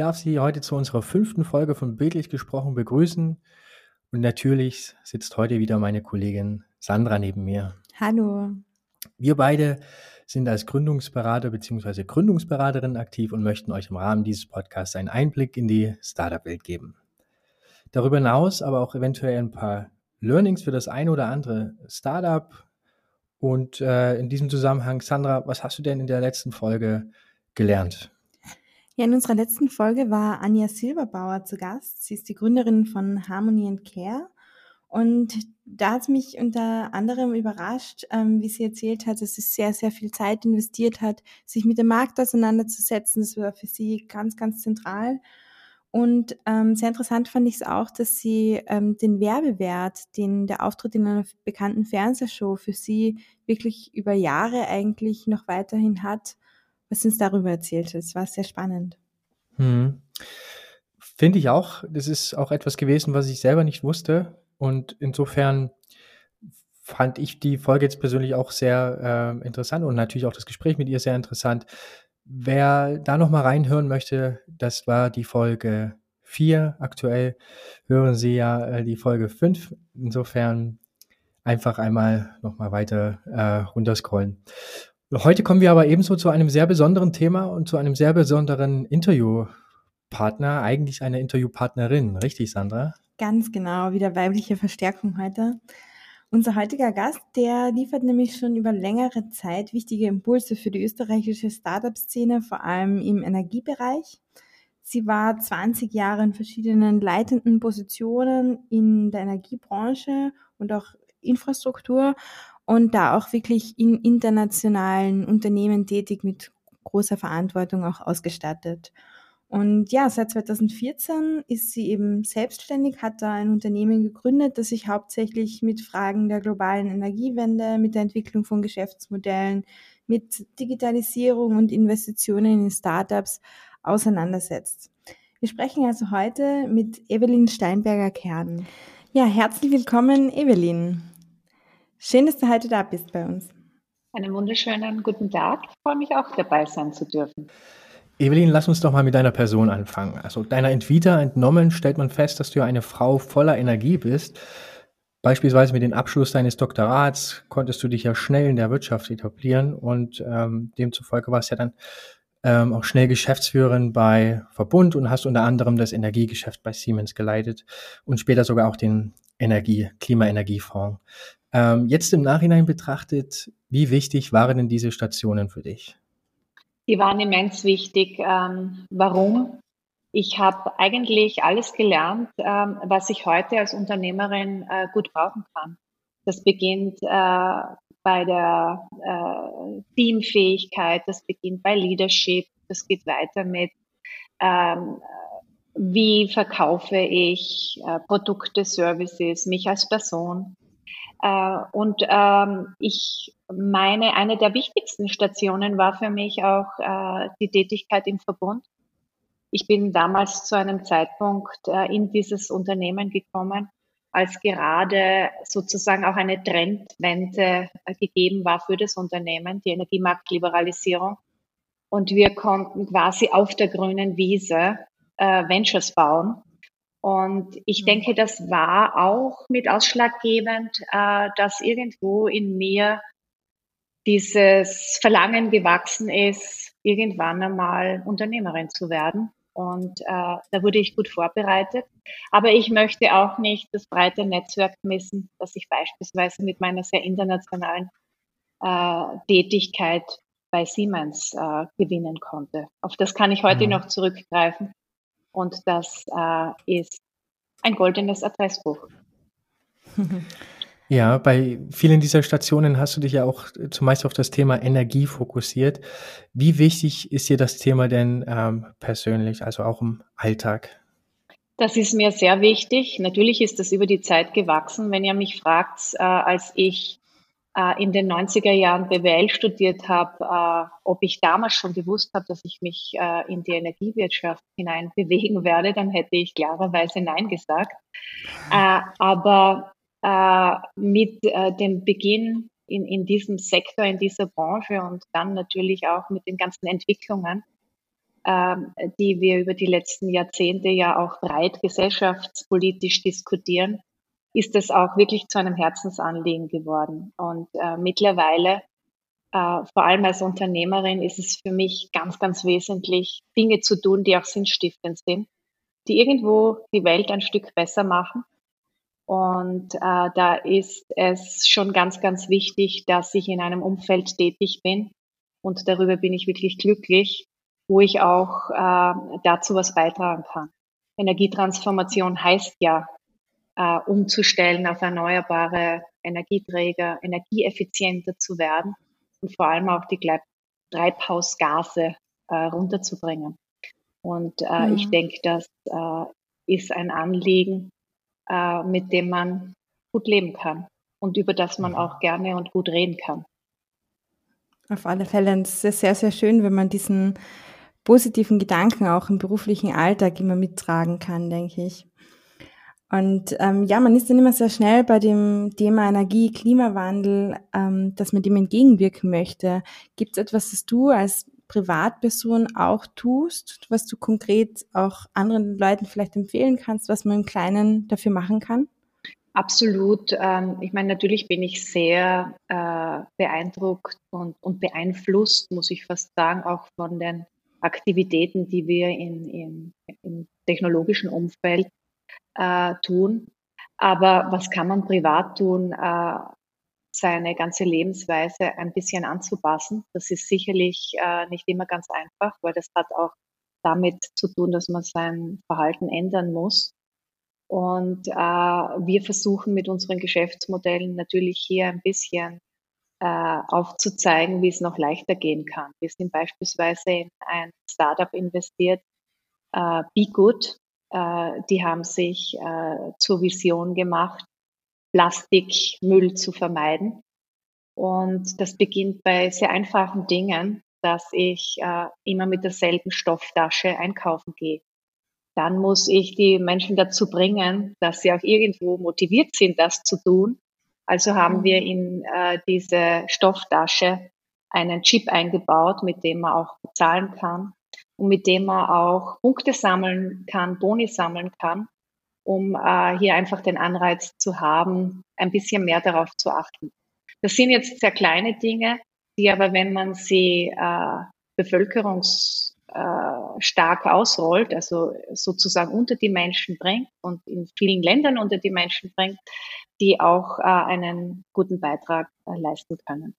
darf Sie heute zu unserer fünften Folge von Bildlich gesprochen begrüßen. Und natürlich sitzt heute wieder meine Kollegin Sandra neben mir. Hallo. Wir beide sind als Gründungsberater bzw. Gründungsberaterin aktiv und möchten euch im Rahmen dieses Podcasts einen Einblick in die Startup-Welt geben. Darüber hinaus aber auch eventuell ein paar Learnings für das eine oder andere Startup. Und äh, in diesem Zusammenhang, Sandra, was hast du denn in der letzten Folge gelernt? Ja, in unserer letzten Folge war Anja Silberbauer zu Gast. Sie ist die Gründerin von Harmony and Care und da hat es mich unter anderem überrascht, ähm, wie sie erzählt hat, dass sie sehr, sehr viel Zeit investiert hat, sich mit dem Markt auseinanderzusetzen. Das war für sie ganz, ganz zentral. Und ähm, sehr interessant fand ich es auch, dass sie ähm, den Werbewert, den der Auftritt in einer bekannten Fernsehshow für sie wirklich über Jahre eigentlich noch weiterhin hat, was uns darüber erzählt. Es war sehr spannend. Hm. Finde ich auch. Das ist auch etwas gewesen, was ich selber nicht wusste. Und insofern fand ich die Folge jetzt persönlich auch sehr äh, interessant und natürlich auch das Gespräch mit ihr sehr interessant. Wer da noch mal reinhören möchte, das war die Folge 4. Aktuell hören Sie ja äh, die Folge 5. Insofern einfach einmal noch mal weiter äh, runterscrollen. Heute kommen wir aber ebenso zu einem sehr besonderen Thema und zu einem sehr besonderen Interviewpartner, eigentlich eine Interviewpartnerin, richtig, Sandra? Ganz genau, wieder weibliche Verstärkung heute. Unser heutiger Gast, der liefert nämlich schon über längere Zeit wichtige Impulse für die österreichische Startup-Szene, vor allem im Energiebereich. Sie war 20 Jahre in verschiedenen leitenden Positionen in der Energiebranche und auch Infrastruktur und da auch wirklich in internationalen Unternehmen tätig mit großer Verantwortung auch ausgestattet. Und ja, seit 2014 ist sie eben selbstständig, hat da ein Unternehmen gegründet, das sich hauptsächlich mit Fragen der globalen Energiewende, mit der Entwicklung von Geschäftsmodellen, mit Digitalisierung und Investitionen in Startups auseinandersetzt. Wir sprechen also heute mit Evelyn Steinberger-Kern. Ja, herzlich willkommen, Evelyn. Schön, dass du heute da bist bei uns. Einen wunderschönen guten Tag. Ich freue mich auch dabei sein zu dürfen. Evelyn, lass uns doch mal mit deiner Person anfangen. Also deiner Entvita entnommen stellt man fest, dass du ja eine Frau voller Energie bist. Beispielsweise mit dem Abschluss deines Doktorats konntest du dich ja schnell in der Wirtschaft etablieren und ähm, demzufolge warst du ja dann ähm, auch schnell Geschäftsführerin bei Verbund und hast unter anderem das Energiegeschäft bei Siemens geleitet und später sogar auch den Energie, Klimaenergiefonds. Ähm, jetzt im Nachhinein betrachtet, wie wichtig waren denn diese Stationen für dich? Die waren immens wichtig. Ähm, warum? Ich habe eigentlich alles gelernt, ähm, was ich heute als Unternehmerin äh, gut brauchen kann. Das beginnt äh, bei der äh, Teamfähigkeit, das beginnt bei Leadership, das geht weiter mit, ähm, wie verkaufe ich äh, Produkte, Services, mich als Person. Äh, und ähm, ich meine, eine der wichtigsten Stationen war für mich auch äh, die Tätigkeit im Verbund. Ich bin damals zu einem Zeitpunkt äh, in dieses Unternehmen gekommen, als gerade sozusagen auch eine Trendwende äh, gegeben war für das Unternehmen, die Energiemarktliberalisierung. Und wir konnten quasi auf der grünen Wiese äh, Ventures bauen und ich mhm. denke, das war auch mit ausschlaggebend, äh, dass irgendwo in mir dieses Verlangen gewachsen ist, irgendwann einmal Unternehmerin zu werden. Und äh, da wurde ich gut vorbereitet. Aber ich möchte auch nicht das breite Netzwerk missen, das ich beispielsweise mit meiner sehr internationalen äh, Tätigkeit bei Siemens äh, gewinnen konnte. Auf das kann ich heute mhm. noch zurückgreifen. Und das äh, ist ein goldenes Adressbuch. Ja, bei vielen dieser Stationen hast du dich ja auch zumeist auf das Thema Energie fokussiert. Wie wichtig ist dir das Thema denn ähm, persönlich, also auch im Alltag? Das ist mir sehr wichtig. Natürlich ist das über die Zeit gewachsen. Wenn ihr mich fragt, äh, als ich äh, in den 90er Jahren BWL studiert habe, äh, ob ich damals schon gewusst habe, dass ich mich äh, in die Energiewirtschaft hinein bewegen werde, dann hätte ich klarerweise Nein gesagt. Äh, aber äh, mit äh, dem Beginn in, in diesem Sektor, in dieser Branche und dann natürlich auch mit den ganzen Entwicklungen, ähm, die wir über die letzten Jahrzehnte ja auch breit gesellschaftspolitisch diskutieren, ist es auch wirklich zu einem Herzensanliegen geworden. Und äh, mittlerweile, äh, vor allem als Unternehmerin, ist es für mich ganz, ganz wesentlich, Dinge zu tun, die auch sinnstiftend sind, die irgendwo die Welt ein Stück besser machen. Und äh, da ist es schon ganz, ganz wichtig, dass ich in einem Umfeld tätig bin. Und darüber bin ich wirklich glücklich, wo ich auch äh, dazu was beitragen kann. Energietransformation heißt ja, äh, umzustellen auf erneuerbare Energieträger, energieeffizienter zu werden und vor allem auch die Treibhausgase äh, runterzubringen. Und äh, mhm. ich denke, das äh, ist ein Anliegen, äh, mit dem man gut leben kann und über das man mhm. auch gerne und gut reden kann. Auf alle Fälle. Es ist sehr, sehr schön, wenn man diesen positiven Gedanken auch im beruflichen Alltag immer mittragen kann, denke ich. Und ähm, ja, man ist dann immer sehr schnell bei dem Thema Energie, Klimawandel, ähm, dass man dem entgegenwirken möchte. Gibt es etwas, das du als Privatperson auch tust, was du konkret auch anderen Leuten vielleicht empfehlen kannst, was man im Kleinen dafür machen kann? Absolut. Ähm, ich meine, natürlich bin ich sehr äh, beeindruckt und, und beeinflusst, muss ich fast sagen, auch von den Aktivitäten, die wir in, in, im technologischen Umfeld äh, tun. Aber was kann man privat tun, äh, seine ganze Lebensweise ein bisschen anzupassen? Das ist sicherlich äh, nicht immer ganz einfach, weil das hat auch damit zu tun, dass man sein Verhalten ändern muss. Und äh, wir versuchen mit unseren Geschäftsmodellen natürlich hier ein bisschen äh, aufzuzeigen, wie es noch leichter gehen kann. Wir sind beispielsweise in ein Startup investiert, äh, Be Good. Äh, die haben sich äh, zur Vision gemacht, Plastikmüll zu vermeiden. Und das beginnt bei sehr einfachen Dingen, dass ich äh, immer mit derselben Stofftasche einkaufen gehe. Dann muss ich die Menschen dazu bringen, dass sie auch irgendwo motiviert sind, das zu tun also haben wir in äh, diese Stofftasche einen Chip eingebaut, mit dem man auch bezahlen kann und mit dem man auch Punkte sammeln kann, Boni sammeln kann, um äh, hier einfach den Anreiz zu haben, ein bisschen mehr darauf zu achten. Das sind jetzt sehr kleine Dinge, die aber, wenn man sie äh, bevölkerungsstark äh, ausrollt, also sozusagen unter die Menschen bringt und in vielen Ländern unter die Menschen bringt, die auch äh, einen guten Beitrag äh, leisten können.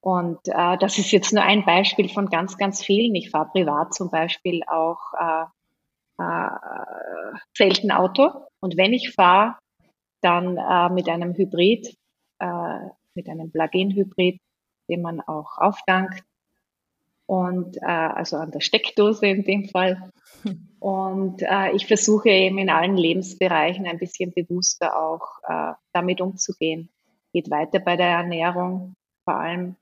Und äh, das ist jetzt nur ein Beispiel von ganz, ganz vielen. Ich fahre privat zum Beispiel auch äh, äh, selten Auto. Und wenn ich fahre, dann äh, mit einem Hybrid, äh, mit einem Plug-in-Hybrid, den man auch aufdankt. Und äh, also an der Steckdose in dem Fall. Und äh, ich versuche eben in allen Lebensbereichen ein bisschen bewusster auch äh, damit umzugehen. Geht weiter bei der Ernährung, vor allem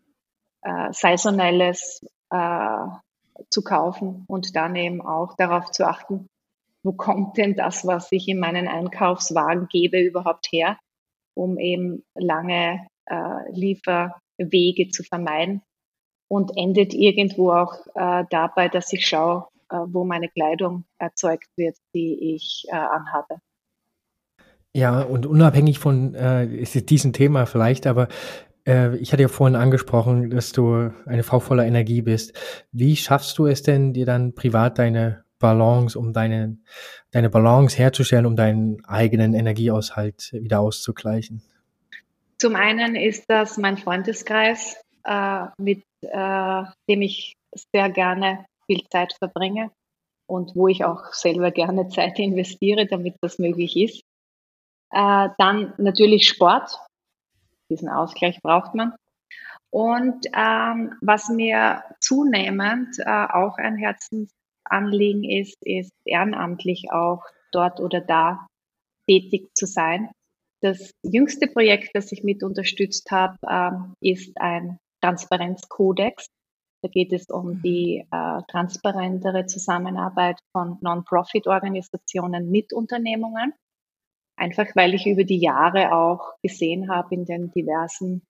äh, saisonelles äh, zu kaufen und dann eben auch darauf zu achten, wo kommt denn das, was ich in meinen Einkaufswagen gebe, überhaupt her, um eben lange äh, Lieferwege zu vermeiden und endet irgendwo auch äh, dabei, dass ich schaue, äh, wo meine Kleidung erzeugt wird, die ich äh, anhabe. Ja, und unabhängig von äh, diesem Thema vielleicht, aber ich hatte ja vorhin angesprochen, dass du eine Frau voller Energie bist. Wie schaffst du es denn, dir dann privat deine Balance, um deine, deine Balance herzustellen, um deinen eigenen Energieaushalt wieder auszugleichen? Zum einen ist das mein Freundeskreis, äh, mit äh, dem ich sehr gerne viel Zeit verbringe und wo ich auch selber gerne Zeit investiere, damit das möglich ist. Äh, dann natürlich Sport. Diesen Ausgleich braucht man. Und ähm, was mir zunehmend äh, auch ein Herzensanliegen ist, ist ehrenamtlich auch dort oder da tätig zu sein. Das jüngste Projekt, das ich mit unterstützt habe, ähm, ist ein Transparenzkodex. Da geht es um mhm. die äh, transparentere Zusammenarbeit von Non-Profit-Organisationen mit Unternehmungen. Einfach weil ich über die Jahre auch gesehen habe in den diversen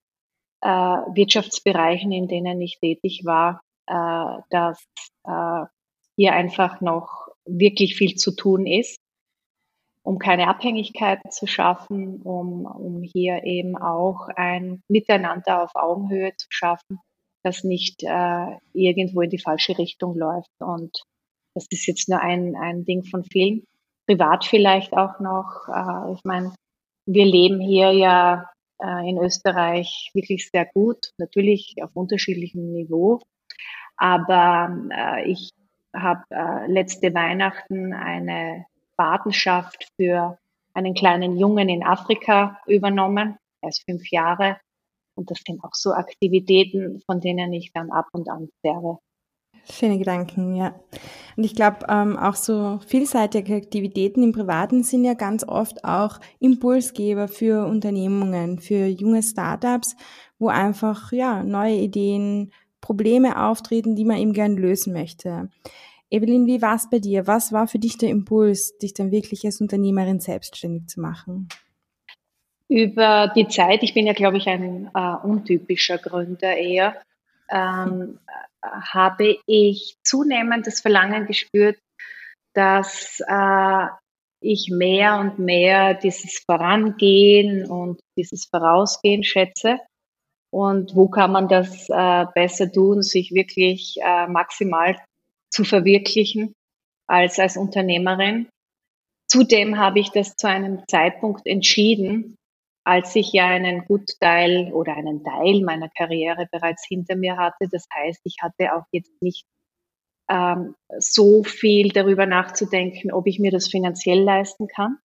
äh, Wirtschaftsbereichen, in denen ich tätig war, äh, dass äh, hier einfach noch wirklich viel zu tun ist, um keine Abhängigkeiten zu schaffen, um, um hier eben auch ein Miteinander auf Augenhöhe zu schaffen, das nicht äh, irgendwo in die falsche Richtung läuft. Und das ist jetzt nur ein, ein Ding von vielen. Privat vielleicht auch noch. Äh, ich meine, wir leben hier ja äh, in Österreich wirklich sehr gut, natürlich auf unterschiedlichem Niveau. Aber äh, ich habe äh, letzte Weihnachten eine Patenschaft für einen kleinen Jungen in Afrika übernommen. Er ist fünf Jahre. Und das sind auch so Aktivitäten, von denen ich dann ab und an zehre. Schöne Gedanken, ja. Und ich glaube, ähm, auch so vielseitige Aktivitäten im Privaten sind ja ganz oft auch Impulsgeber für Unternehmungen, für junge Startups, wo einfach ja neue Ideen, Probleme auftreten, die man eben gern lösen möchte. Evelyn, wie war es bei dir? Was war für dich der Impuls, dich dann wirklich als Unternehmerin selbstständig zu machen? Über die Zeit, ich bin ja, glaube ich, ein äh, untypischer Gründer eher, ähm, habe ich zunehmend das Verlangen gespürt, dass äh, ich mehr und mehr dieses Vorangehen und dieses Vorausgehen schätze. Und wo kann man das äh, besser tun, sich wirklich äh, maximal zu verwirklichen als als Unternehmerin. Zudem habe ich das zu einem Zeitpunkt entschieden, als ich ja einen Gutteil oder einen Teil meiner Karriere bereits hinter mir hatte. Das heißt, ich hatte auch jetzt nicht ähm, so viel darüber nachzudenken, ob ich mir das finanziell leisten kann.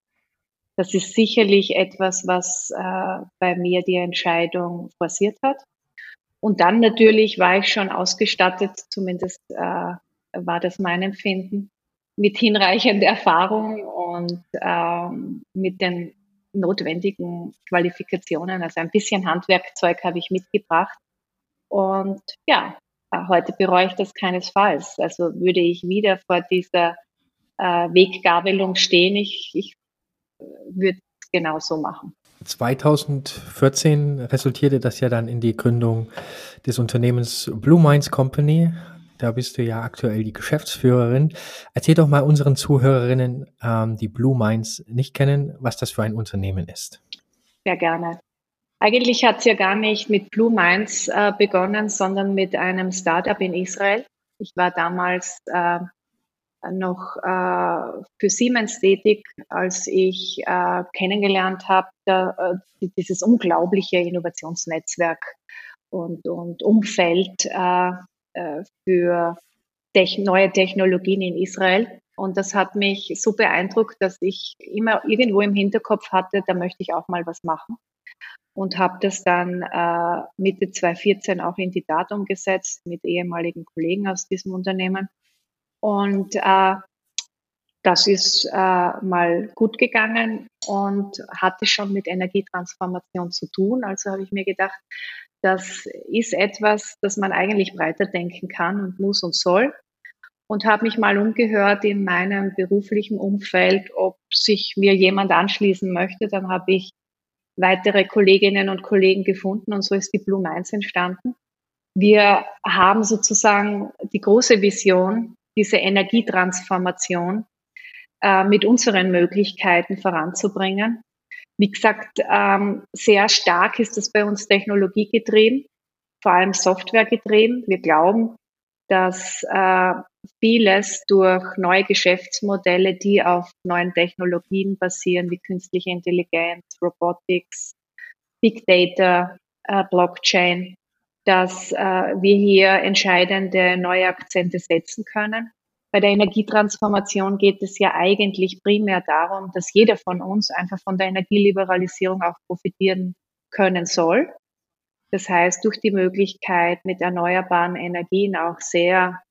Das ist sicherlich etwas, was äh, bei mir die Entscheidung forciert hat. Und dann natürlich war ich schon ausgestattet, zumindest äh, war das mein Empfinden, mit hinreichender Erfahrung und ähm, mit den notwendigen Qualifikationen. Also ein bisschen Handwerkzeug habe ich mitgebracht. Und ja, heute bereue ich das keinesfalls. Also würde ich wieder vor dieser äh, Weggabelung stehen, ich, ich äh, würde es genau so machen. 2014 resultierte das ja dann in die Gründung des Unternehmens Blue Minds Company. Da bist du ja aktuell die Geschäftsführerin. Erzähl doch mal unseren Zuhörerinnen, ähm, die Blue Minds nicht kennen, was das für ein Unternehmen ist. Sehr gerne. Eigentlich hat es ja gar nicht mit Blue Minds äh, begonnen, sondern mit einem Startup in Israel. Ich war damals äh, noch äh, für Siemens tätig, als ich äh, kennengelernt habe, äh, dieses unglaubliche Innovationsnetzwerk und, und Umfeld äh, für neue Technologien in Israel. Und das hat mich so beeindruckt, dass ich immer irgendwo im Hinterkopf hatte, da möchte ich auch mal was machen. Und habe das dann äh, Mitte 2014 auch in die Tat umgesetzt mit ehemaligen Kollegen aus diesem Unternehmen. Und äh, das ist äh, mal gut gegangen und hatte schon mit Energietransformation zu tun. Also habe ich mir gedacht, das ist etwas, das man eigentlich breiter denken kann und muss und soll. Und habe mich mal umgehört in meinem beruflichen Umfeld, ob sich mir jemand anschließen möchte. Dann habe ich weitere Kolleginnen und Kollegen gefunden und so ist die Blue Minds entstanden. Wir haben sozusagen die große Vision, diese Energietransformation äh, mit unseren Möglichkeiten voranzubringen wie gesagt, ähm, sehr stark ist das bei uns technologiegetrieben, vor allem softwaregetrieben. Wir glauben, dass äh, vieles durch neue Geschäftsmodelle, die auf neuen Technologien basieren, wie künstliche Intelligenz, Robotics, Big Data, äh, Blockchain, dass äh, wir hier entscheidende neue Akzente setzen können. Bei der Energietransformation geht es ja eigentlich primär darum, dass jeder von uns einfach von der Energieliberalisierung auch profitieren können soll. Das heißt, durch die Möglichkeit, mit erneuerbaren Energien auch sehr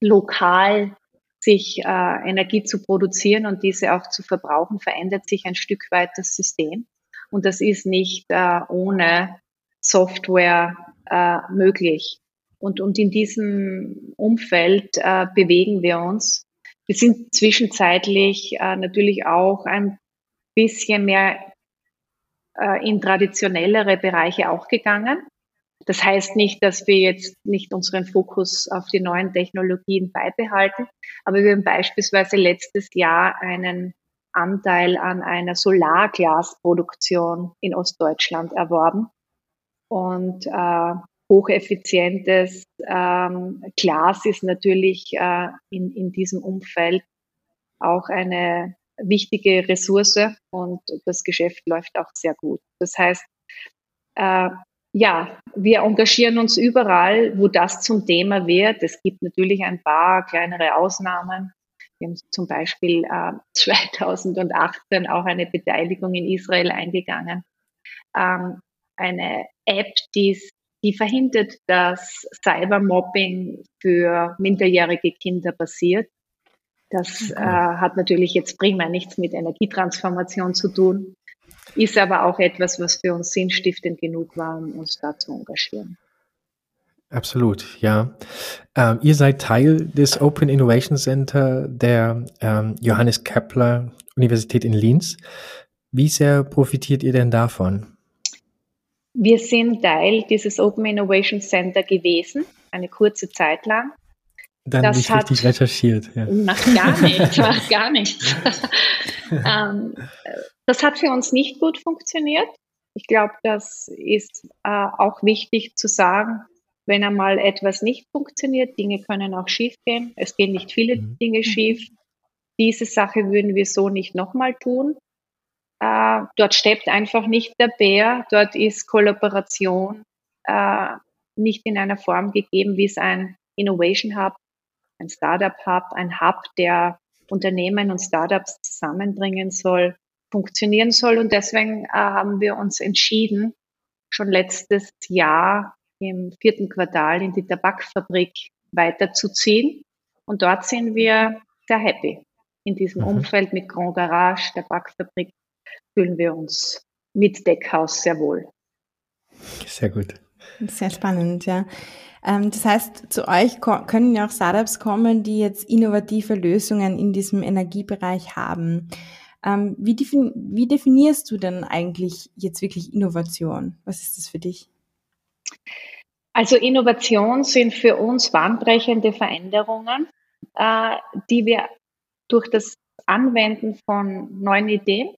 lokal sich äh, Energie zu produzieren und diese auch zu verbrauchen, verändert sich ein Stück weit das System. Und das ist nicht äh, ohne Software äh, möglich. Und, und in diesem Umfeld äh, bewegen wir uns. Wir sind zwischenzeitlich äh, natürlich auch ein bisschen mehr äh, in traditionellere Bereiche auch gegangen. Das heißt nicht, dass wir jetzt nicht unseren Fokus auf die neuen Technologien beibehalten, aber wir haben beispielsweise letztes Jahr einen Anteil an einer Solarglasproduktion in Ostdeutschland erworben und äh, hocheffizientes ähm, Glas ist natürlich äh, in, in diesem Umfeld auch eine wichtige Ressource und das Geschäft läuft auch sehr gut. Das heißt, äh, ja, wir engagieren uns überall, wo das zum Thema wird. Es gibt natürlich ein paar kleinere Ausnahmen. Wir haben zum Beispiel äh, 2018 auch eine Beteiligung in Israel eingegangen. Ähm, eine App, die, die verhindert, dass Cybermobbing für minderjährige Kinder passiert. Das äh, hat natürlich jetzt primär nichts mit Energietransformation zu tun, ist aber auch etwas, was für uns sinnstiftend genug war, um uns da zu engagieren. Absolut, ja. Ähm, ihr seid Teil des Open Innovation Center der ähm, Johannes Kepler Universität in Linz. Wie sehr profitiert ihr denn davon? Wir sind Teil dieses Open Innovation Center gewesen, eine kurze Zeit lang. Dann das nicht hat, richtig recherchiert. Ja. Nach gar nicht, nach gar nichts. ähm, das hat für uns nicht gut funktioniert. Ich glaube, das ist äh, auch wichtig zu sagen, wenn einmal etwas nicht funktioniert, Dinge können auch schief gehen. Es gehen nicht viele mhm. Dinge schief. Diese Sache würden wir so nicht nochmal tun. Äh, dort steppt einfach nicht der Bär. Dort ist Kollaboration äh, nicht in einer Form gegeben, wie es ein Innovation Hub ein Startup-Hub, ein Hub, der Unternehmen und Startups zusammenbringen soll, funktionieren soll. Und deswegen äh, haben wir uns entschieden, schon letztes Jahr im vierten Quartal in die Tabakfabrik weiterzuziehen. Und dort sind wir sehr happy. In diesem mhm. Umfeld mit Grand Garage, Tabakfabrik, fühlen wir uns mit Deckhaus sehr wohl. Sehr gut. Sehr spannend, ja. Ähm, das heißt, zu euch können ja auch Startups kommen, die jetzt innovative Lösungen in diesem Energiebereich haben. Ähm, wie, defin wie definierst du denn eigentlich jetzt wirklich Innovation? Was ist das für dich? Also Innovation sind für uns bahnbrechende Veränderungen, äh, die wir durch das Anwenden von neuen Ideen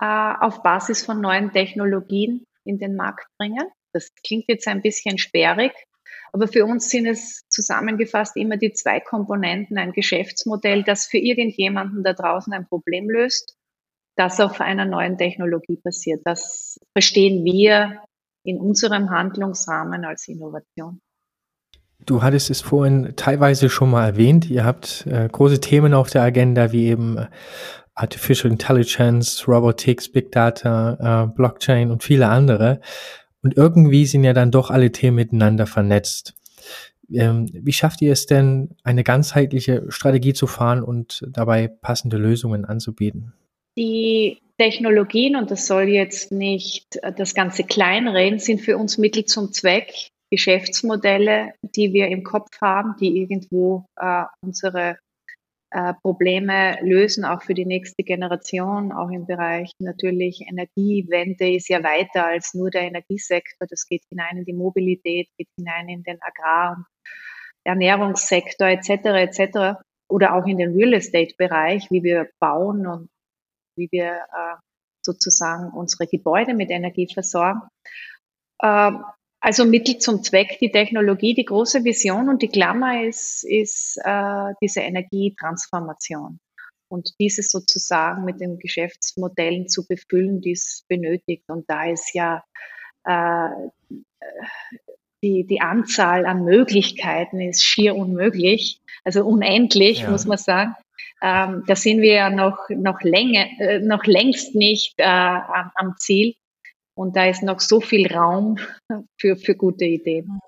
äh, auf Basis von neuen Technologien in den Markt bringen. Das klingt jetzt ein bisschen sperrig, aber für uns sind es zusammengefasst immer die zwei Komponenten, ein Geschäftsmodell, das für irgendjemanden da draußen ein Problem löst, das auf einer neuen Technologie basiert. Das verstehen wir in unserem Handlungsrahmen als Innovation. Du hattest es vorhin teilweise schon mal erwähnt. Ihr habt äh, große Themen auf der Agenda, wie eben Artificial Intelligence, Robotics, Big Data, äh, Blockchain und viele andere. Und irgendwie sind ja dann doch alle Themen miteinander vernetzt. Ähm, wie schafft ihr es denn, eine ganzheitliche Strategie zu fahren und dabei passende Lösungen anzubieten? Die Technologien, und das soll jetzt nicht das Ganze kleinreden, sind für uns Mittel zum Zweck, Geschäftsmodelle, die wir im Kopf haben, die irgendwo äh, unsere äh, Probleme lösen, auch für die nächste Generation, auch im Bereich natürlich Energiewende ist ja weiter als nur der Energiesektor. Das geht hinein in die Mobilität, geht hinein in den Agrar- und Ernährungssektor etc. etc. Oder auch in den Real Estate-Bereich, wie wir bauen und wie wir äh, sozusagen unsere Gebäude mit Energie versorgen. Ähm, also Mittel zum Zweck, die Technologie, die große Vision und die Klammer ist, ist äh, diese Energietransformation. Und dieses sozusagen mit den Geschäftsmodellen zu befüllen, die es benötigt. Und da ist ja äh, die, die Anzahl an Möglichkeiten ist schier unmöglich, also unendlich, ja. muss man sagen. Ähm, da sind wir ja noch, noch, länger, äh, noch längst nicht äh, am, am Ziel. Und da ist noch so viel Raum für, für gute Ideen.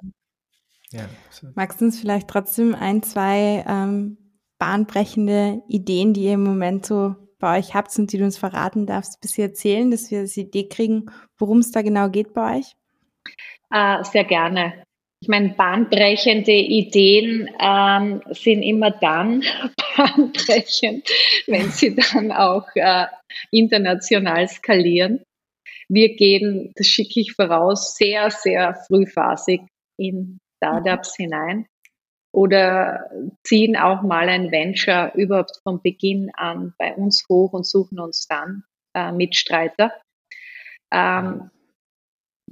Ja. Magst du uns vielleicht trotzdem ein, zwei ähm, bahnbrechende Ideen, die ihr im Moment so bei euch habt und die du uns verraten darfst, bis hier erzählen, dass wir das Idee kriegen, worum es da genau geht bei euch? Äh, sehr gerne. Ich meine, bahnbrechende Ideen ähm, sind immer dann bahnbrechend, wenn sie dann auch äh, international skalieren. Wir gehen, das schicke ich voraus, sehr, sehr frühphasig in Startups mhm. hinein oder ziehen auch mal ein Venture überhaupt von Beginn an bei uns hoch und suchen uns dann äh, Mitstreiter. Ähm,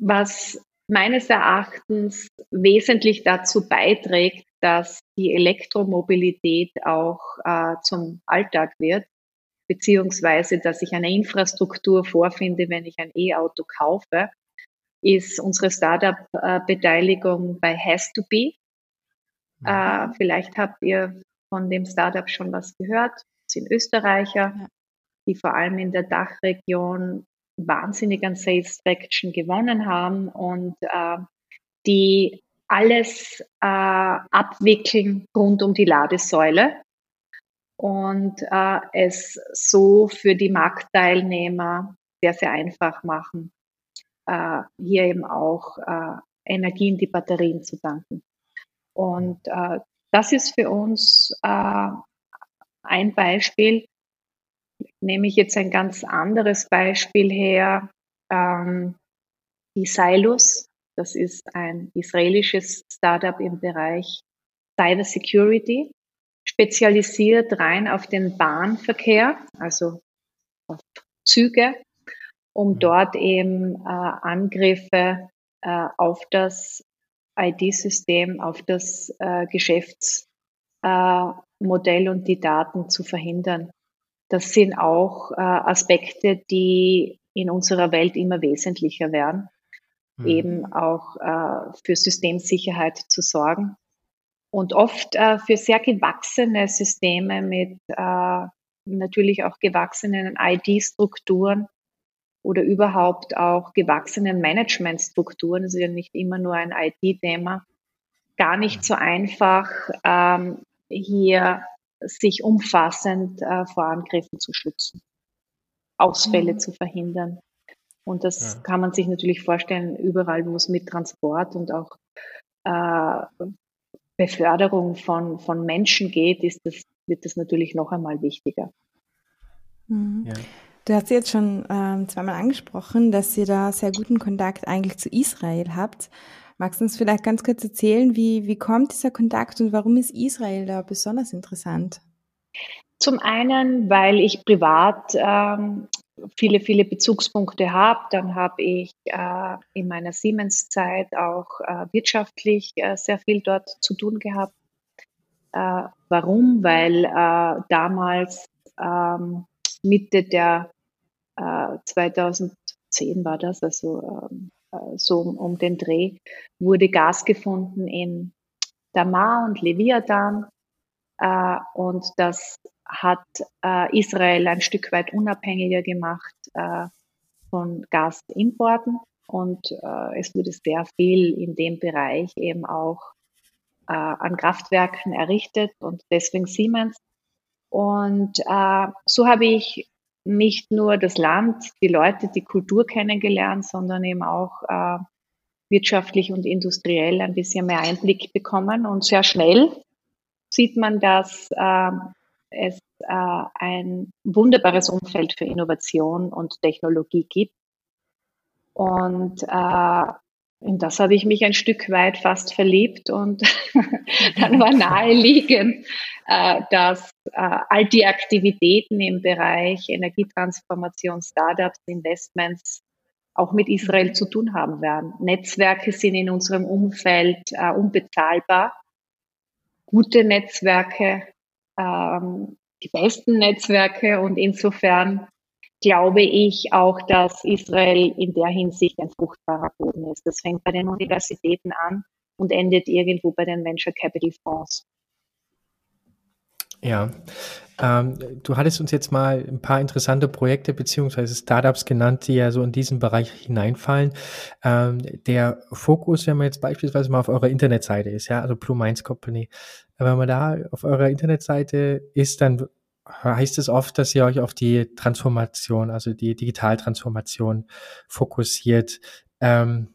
was meines Erachtens wesentlich dazu beiträgt, dass die Elektromobilität auch äh, zum Alltag wird, beziehungsweise dass ich eine Infrastruktur vorfinde, wenn ich ein E-Auto kaufe, ist unsere Startup-Beteiligung bei Has2Be. Mhm. Äh, vielleicht habt ihr von dem Startup schon was gehört. Das sind Österreicher, die vor allem in der Dachregion wahnsinnig an Sales Traction gewonnen haben und äh, die alles äh, abwickeln rund um die Ladesäule und äh, es so für die Marktteilnehmer sehr, sehr einfach machen, äh, hier eben auch äh, Energie in die Batterien zu tanken. Und äh, das ist für uns äh, ein Beispiel. Nehme ich jetzt ein ganz anderes Beispiel her. Ähm, die Silus, das ist ein israelisches Startup im Bereich Cyber Security, spezialisiert rein auf den Bahnverkehr, also auf Züge, um mhm. dort eben äh, Angriffe äh, auf das ID-System, auf das äh, Geschäftsmodell äh, und die Daten zu verhindern. Das sind auch äh, Aspekte, die in unserer Welt immer wesentlicher werden, mhm. eben auch äh, für Systemsicherheit zu sorgen und oft äh, für sehr gewachsene Systeme mit äh, natürlich auch gewachsenen ID-Strukturen oder überhaupt auch gewachsenen Managementstrukturen, das ist ja nicht immer nur ein IT-Thema, gar nicht so einfach, ähm, hier sich umfassend äh, vor Angriffen zu schützen, Ausfälle mhm. zu verhindern. Und das ja. kann man sich natürlich vorstellen, überall, wo es mit Transport und auch äh, Beförderung von, von Menschen geht, ist das, wird das natürlich noch einmal wichtiger. Mhm. Ja. Du hast jetzt schon ähm, zweimal angesprochen, dass ihr da sehr guten Kontakt eigentlich zu Israel habt. Magst du uns vielleicht ganz kurz erzählen, wie, wie kommt dieser Kontakt und warum ist Israel da besonders interessant? Zum einen, weil ich privat ähm, viele, viele Bezugspunkte habe. Dann habe ich äh, in meiner Siemens-Zeit auch äh, wirtschaftlich äh, sehr viel dort zu tun gehabt. Äh, warum? Weil äh, damals ähm, Mitte der 2010 äh, war das, also ähm, so um, um, den Dreh, wurde Gas gefunden in Damar und Leviathan. und das hat äh, Israel ein Stück weit unabhängiger gemacht äh, von Gasimporten und äh, es wurde sehr viel in dem Bereich eben auch äh, an Kraftwerken errichtet und deswegen Siemens. Und äh, so habe ich nicht nur das Land, die Leute, die Kultur kennengelernt, sondern eben auch äh, wirtschaftlich und industriell ein bisschen mehr Einblick bekommen. Und sehr schnell sieht man, dass äh, es äh, ein wunderbares Umfeld für Innovation und Technologie gibt. Und äh, in das habe ich mich ein Stück weit fast verliebt und dann war naheliegend, äh, dass äh, all die Aktivitäten im Bereich Energietransformation, Startups, Investments auch mit Israel zu tun haben werden. Netzwerke sind in unserem Umfeld äh, unbezahlbar. Gute Netzwerke ähm, die besten Netzwerke und insofern glaube ich auch, dass Israel in der Hinsicht ein fruchtbarer Boden ist. Das fängt bei den Universitäten an und endet irgendwo bei den Venture Capital Fonds. Ja, ähm, du hattest uns jetzt mal ein paar interessante Projekte beziehungsweise Startups genannt, die ja so in diesen Bereich hineinfallen. Ähm, der Fokus, wenn man jetzt beispielsweise mal auf eurer Internetseite ist, ja, also Blue Minds Company, wenn man da auf eurer Internetseite ist, dann heißt es oft, dass ihr euch auf die Transformation, also die Digitaltransformation fokussiert. Ähm,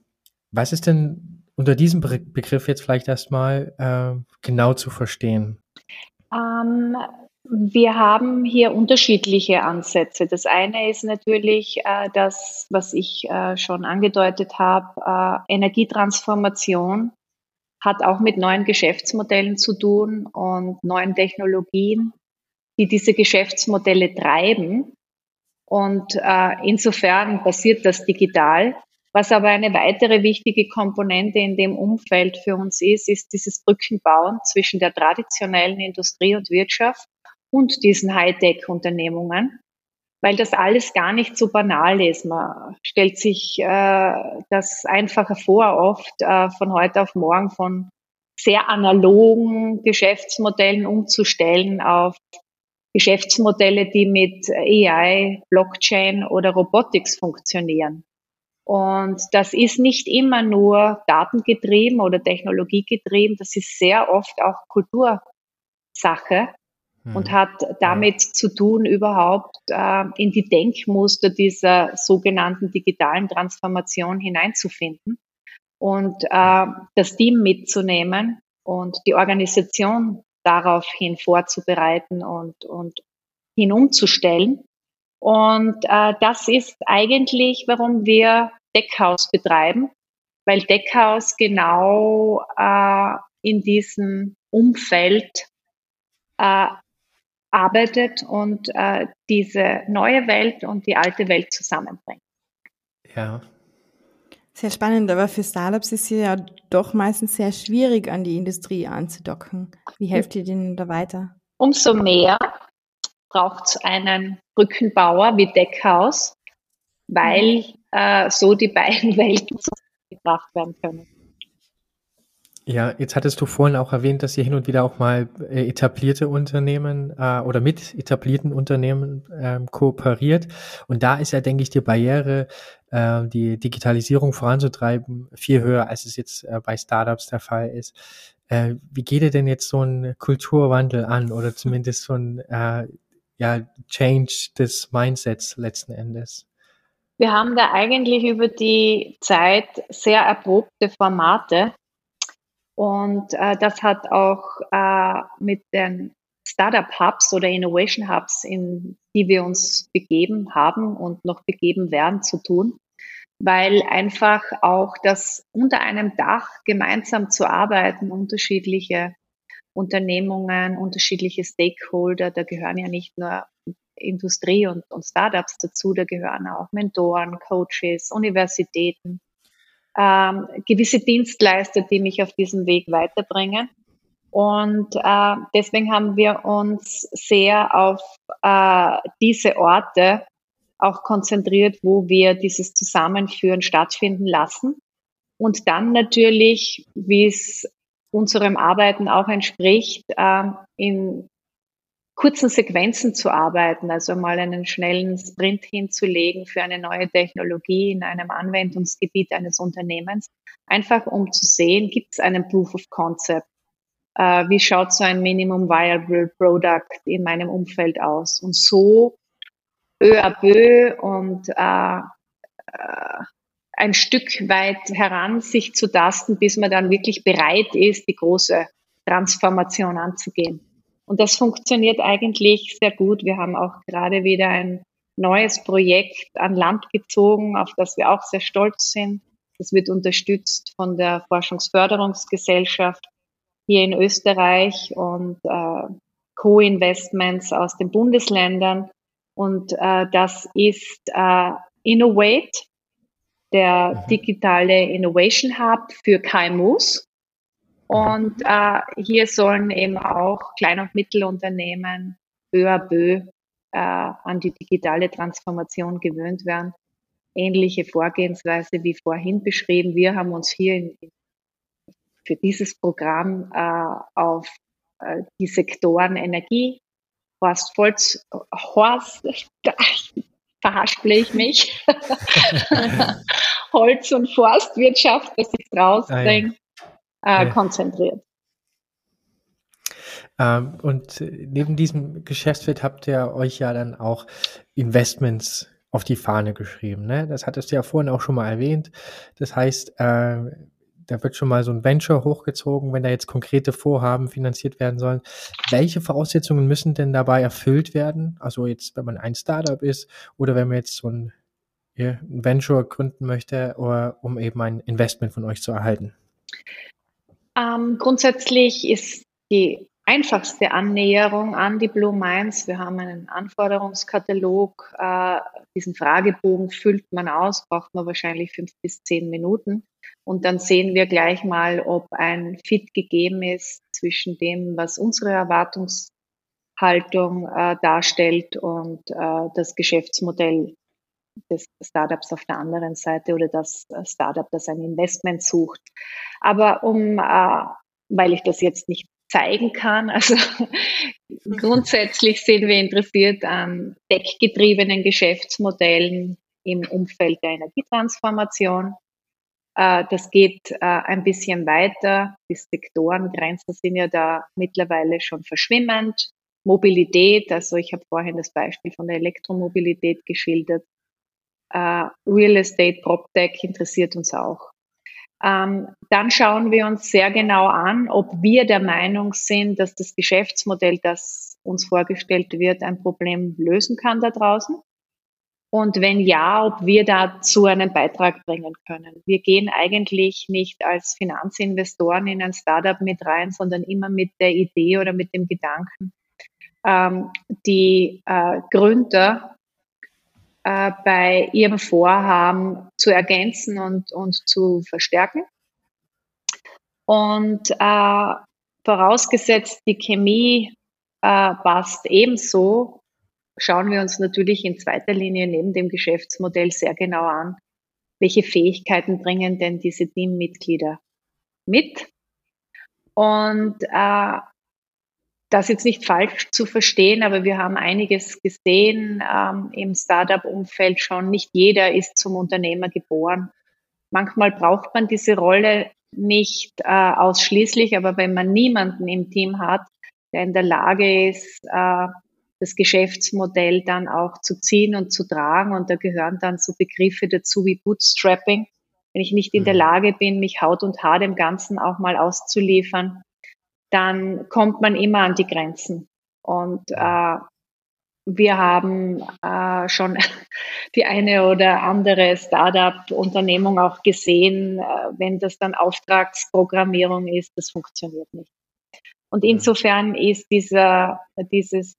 was ist denn unter diesem Begriff jetzt vielleicht erstmal äh, genau zu verstehen? Ähm, Wir haben hier unterschiedliche Ansätze. Das eine ist natürlich äh, das, was ich äh, schon angedeutet habe, äh, Energietransformation hat auch mit neuen Geschäftsmodellen zu tun und neuen Technologien, die diese Geschäftsmodelle treiben. Und äh, insofern passiert das digital. Was aber eine weitere wichtige Komponente in dem Umfeld für uns ist, ist dieses Brückenbauen zwischen der traditionellen Industrie und Wirtschaft und diesen Hightech-Unternehmungen, weil das alles gar nicht so banal ist. Man stellt sich äh, das einfacher vor, oft äh, von heute auf morgen von sehr analogen Geschäftsmodellen umzustellen auf Geschäftsmodelle, die mit AI, Blockchain oder Robotics funktionieren. Und das ist nicht immer nur datengetrieben oder technologiegetrieben, das ist sehr oft auch Kultursache und hm. hat damit ja. zu tun, überhaupt äh, in die Denkmuster dieser sogenannten digitalen Transformation hineinzufinden und äh, das Team mitzunehmen und die Organisation daraufhin vorzubereiten und, und hinumzustellen. Und äh, das ist eigentlich, warum wir Deckhaus betreiben, weil Deckhaus genau äh, in diesem Umfeld äh, arbeitet und äh, diese neue Welt und die alte Welt zusammenbringt. Ja. Sehr spannend, aber für Startups ist es ja doch meistens sehr schwierig, an die Industrie anzudocken. Wie helft ihr denen da weiter? Umso mehr braucht es einen Brückenbauer wie Deckhaus, weil äh, so die beiden Welten zusammengebracht werden können. Ja, jetzt hattest du vorhin auch erwähnt, dass ihr hin und wieder auch mal äh, etablierte Unternehmen äh, oder mit etablierten Unternehmen ähm, kooperiert. Und da ist ja, denke ich, die Barriere, äh, die Digitalisierung voranzutreiben, viel höher, als es jetzt äh, bei Startups der Fall ist. Äh, wie geht ihr denn jetzt so einen Kulturwandel an oder zumindest so ein äh, ja, Change des Mindsets letzten Endes? Wir haben da eigentlich über die Zeit sehr erprobte Formate. Und äh, das hat auch äh, mit den Startup Hubs oder Innovation Hubs, in die wir uns begeben haben und noch begeben werden, zu tun, weil einfach auch das unter einem Dach gemeinsam zu arbeiten, unterschiedliche Unternehmungen, unterschiedliche Stakeholder, da gehören ja nicht nur Industrie und, und Startups dazu. Da gehören auch Mentoren, Coaches, Universitäten, ähm, gewisse Dienstleister, die mich auf diesem Weg weiterbringen. Und äh, deswegen haben wir uns sehr auf äh, diese Orte auch konzentriert, wo wir dieses Zusammenführen stattfinden lassen. Und dann natürlich, wie es unserem Arbeiten auch entspricht, äh, in kurzen Sequenzen zu arbeiten, also mal einen schnellen Sprint hinzulegen für eine neue Technologie in einem Anwendungsgebiet eines Unternehmens, einfach um zu sehen, gibt es einen Proof of Concept? Äh, wie schaut so ein Minimum Viable Product in meinem Umfeld aus? Und so peu à peu und äh, äh, ein Stück weit heran sich zu tasten, bis man dann wirklich bereit ist, die große Transformation anzugehen. Und das funktioniert eigentlich sehr gut. Wir haben auch gerade wieder ein neues Projekt an Land gezogen, auf das wir auch sehr stolz sind. Das wird unterstützt von der Forschungsförderungsgesellschaft hier in Österreich und äh, Co-Investments aus den Bundesländern. Und äh, das ist äh, Innovate, der mhm. digitale Innovation Hub für KMUs. Und äh, hier sollen eben auch Klein- und Mittelunternehmen peu à peu äh, an die digitale Transformation gewöhnt werden. Ähnliche Vorgehensweise wie vorhin beschrieben. Wir haben uns hier in, für dieses Programm äh, auf äh, die Sektoren Energie, Horst Volz, Horst, verhaspel ich mich, Holz- und Forstwirtschaft, dass ich rausbringe, äh, ja. konzentriert. Ähm, und neben diesem Geschäftsfeld habt ihr euch ja dann auch Investments auf die Fahne geschrieben. Ne? Das hattest du ja vorhin auch schon mal erwähnt. Das heißt, äh, da wird schon mal so ein Venture hochgezogen, wenn da jetzt konkrete Vorhaben finanziert werden sollen. Welche Voraussetzungen müssen denn dabei erfüllt werden? Also jetzt, wenn man ein Startup ist oder wenn man jetzt so ein, ja, ein Venture gründen möchte, oder, um eben ein Investment von euch zu erhalten? Ähm, grundsätzlich ist die einfachste Annäherung an die Blue Minds. Wir haben einen Anforderungskatalog. Äh, diesen Fragebogen füllt man aus, braucht man wahrscheinlich fünf bis zehn Minuten. Und dann sehen wir gleich mal, ob ein Fit gegeben ist zwischen dem, was unsere Erwartungshaltung äh, darstellt und äh, das Geschäftsmodell des Startups auf der anderen Seite oder das Startup, das ein Investment sucht. Aber um, äh, weil ich das jetzt nicht zeigen kann. Also grundsätzlich sind wir interessiert an deckgetriebenen Geschäftsmodellen im Umfeld der Energietransformation. Äh, das geht äh, ein bisschen weiter. Die Sektorengrenzen sind ja da mittlerweile schon verschwimmend. Mobilität, also ich habe vorhin das Beispiel von der Elektromobilität geschildert. Äh, Real Estate, PropTech interessiert uns auch. Ähm, dann schauen wir uns sehr genau an, ob wir der Meinung sind, dass das Geschäftsmodell, das uns vorgestellt wird, ein Problem lösen kann da draußen. Und wenn ja, ob wir dazu einen Beitrag bringen können. Wir gehen eigentlich nicht als Finanzinvestoren in ein Startup mit rein, sondern immer mit der Idee oder mit dem Gedanken, ähm, die äh, Gründer äh, bei ihrem Vorhaben zu ergänzen und, und zu verstärken. Und äh, vorausgesetzt, die Chemie äh, passt ebenso, schauen wir uns natürlich in zweiter Linie neben dem Geschäftsmodell sehr genau an, welche Fähigkeiten bringen denn diese Teammitglieder mit. Und äh, das jetzt nicht falsch zu verstehen, aber wir haben einiges gesehen ähm, im Startup-Umfeld schon. Nicht jeder ist zum Unternehmer geboren. Manchmal braucht man diese Rolle nicht äh, ausschließlich, aber wenn man niemanden im Team hat, der in der Lage ist, äh, das Geschäftsmodell dann auch zu ziehen und zu tragen, und da gehören dann so Begriffe dazu wie Bootstrapping. Wenn ich nicht in der mhm. Lage bin, mich Haut und Haar dem Ganzen auch mal auszuliefern, dann kommt man immer an die Grenzen. Und äh, wir haben äh, schon die eine oder andere Startup-Unternehmung auch gesehen, äh, wenn das dann Auftragsprogrammierung ist, das funktioniert nicht. Und insofern ist dieser, dieses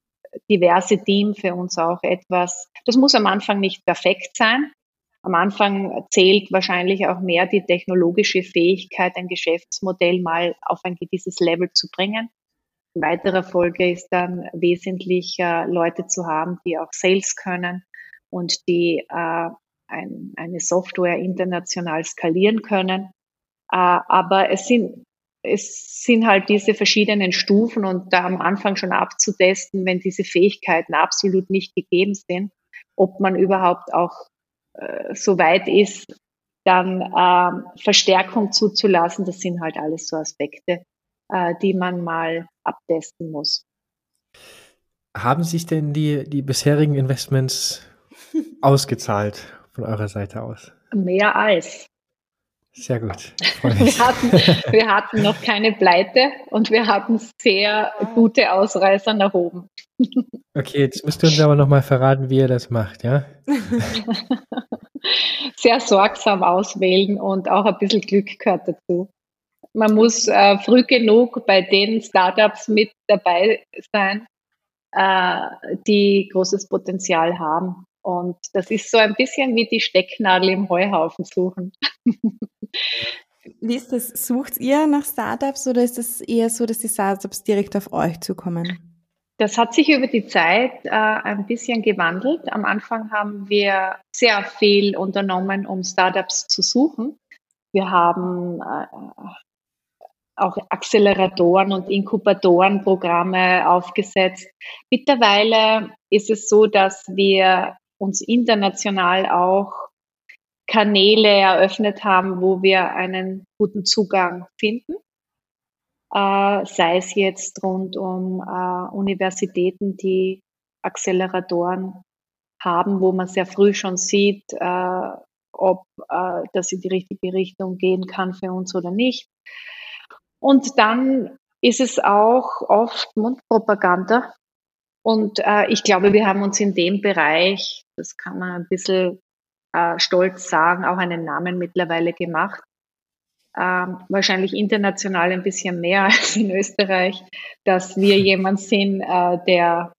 diverse Team für uns auch etwas, das muss am Anfang nicht perfekt sein, am Anfang zählt wahrscheinlich auch mehr die technologische Fähigkeit, ein Geschäftsmodell mal auf ein gewisses Level zu bringen. In weiterer Folge ist dann wesentlich äh, Leute zu haben, die auch Sales können und die äh, ein, eine Software international skalieren können. Äh, aber es sind, es sind halt diese verschiedenen Stufen und da am Anfang schon abzutesten, wenn diese Fähigkeiten absolut nicht gegeben sind, ob man überhaupt auch äh, so weit ist, dann äh, Verstärkung zuzulassen. Das sind halt alles so Aspekte, äh, die man mal abtesten muss. Haben sich denn die, die bisherigen Investments ausgezahlt von eurer Seite aus? Mehr als. Sehr gut. Wir hatten, wir hatten noch keine Pleite und wir hatten sehr gute Ausreißer nach oben. Okay, jetzt müsst ihr uns aber nochmal verraten, wie ihr das macht, ja? Sehr sorgsam auswählen und auch ein bisschen Glück gehört dazu. Man muss äh, früh genug bei den Startups mit dabei sein, äh, die großes Potenzial haben. Und das ist so ein bisschen wie die Stecknadel im Heuhaufen suchen. Wie ist das? Sucht ihr nach Startups oder ist es eher so, dass die Startups direkt auf euch zukommen? Das hat sich über die Zeit äh, ein bisschen gewandelt. Am Anfang haben wir sehr viel unternommen, um Startups zu suchen. Wir haben äh, auch Acceleratoren und Inkubatorenprogramme aufgesetzt. Mittlerweile ist es so, dass wir uns international auch Kanäle eröffnet haben, wo wir einen guten Zugang finden. Äh, sei es jetzt rund um äh, Universitäten, die Acceleratoren haben, wo man sehr früh schon sieht, äh, ob äh, das in die richtige Richtung gehen kann für uns oder nicht. Und dann ist es auch oft Mundpropaganda. Und äh, ich glaube, wir haben uns in dem Bereich, das kann man ein bisschen äh, stolz sagen, auch einen Namen mittlerweile gemacht. Ähm, wahrscheinlich international ein bisschen mehr als in Österreich, dass wir jemand sind, äh, der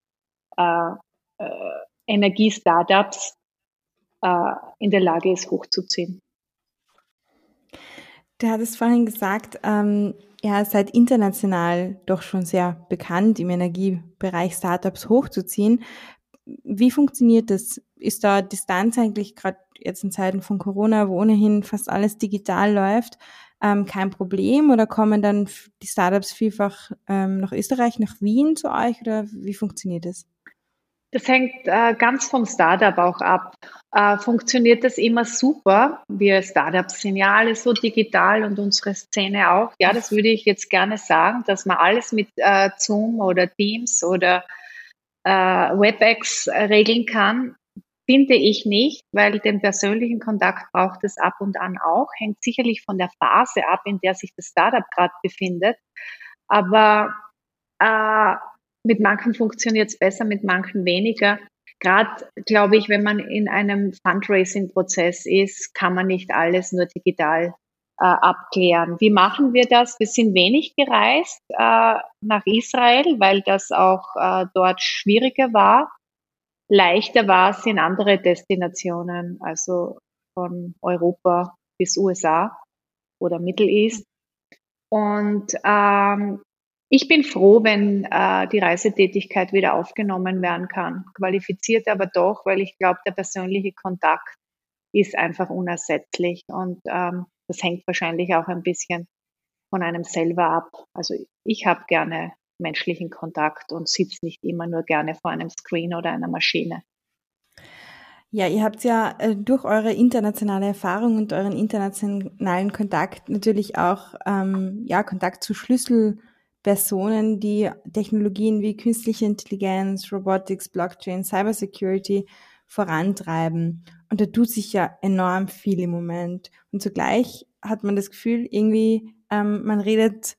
äh, äh, Energiestartups äh, in der Lage ist, hochzuziehen. Du hattest vorhin gesagt, ähm, ja, seid international doch schon sehr bekannt im Energiebereich Startups hochzuziehen. Wie funktioniert das? Ist da Distanz eigentlich gerade jetzt in Zeiten von Corona, wo ohnehin fast alles digital läuft, ähm, kein Problem? Oder kommen dann die Startups vielfach ähm, nach Österreich, nach Wien zu euch? Oder wie funktioniert das? Das hängt äh, ganz vom Startup auch ab. Äh, funktioniert das immer super? Wir Startups sind ja alle so digital und unsere Szene auch. Ja, das würde ich jetzt gerne sagen, dass man alles mit äh, Zoom oder Teams oder äh, WebEx regeln kann. Finde ich nicht, weil den persönlichen Kontakt braucht es ab und an auch. Hängt sicherlich von der Phase ab, in der sich das Startup gerade befindet. Aber äh, mit manchen funktioniert es besser, mit manchen weniger. Gerade, glaube ich, wenn man in einem Fundraising-Prozess ist, kann man nicht alles nur digital abklären. Wie machen wir das? Wir sind wenig gereist äh, nach Israel, weil das auch äh, dort schwieriger war. Leichter war es in andere Destinationen, also von Europa bis USA oder Middle East. Und ähm, ich bin froh, wenn äh, die Reisetätigkeit wieder aufgenommen werden kann. Qualifiziert aber doch, weil ich glaube, der persönliche Kontakt ist einfach unersetzlich. Und ähm, das hängt wahrscheinlich auch ein bisschen von einem selber ab. Also ich habe gerne menschlichen Kontakt und sitze nicht immer nur gerne vor einem Screen oder einer Maschine. Ja, ihr habt ja äh, durch eure internationale Erfahrung und euren internationalen Kontakt natürlich auch ähm, ja, Kontakt zu Schlüssel Personen, die Technologien wie künstliche Intelligenz, Robotics, Blockchain, Cybersecurity vorantreiben. Und da tut sich ja enorm viel im Moment. Und zugleich hat man das Gefühl, irgendwie, ähm, man redet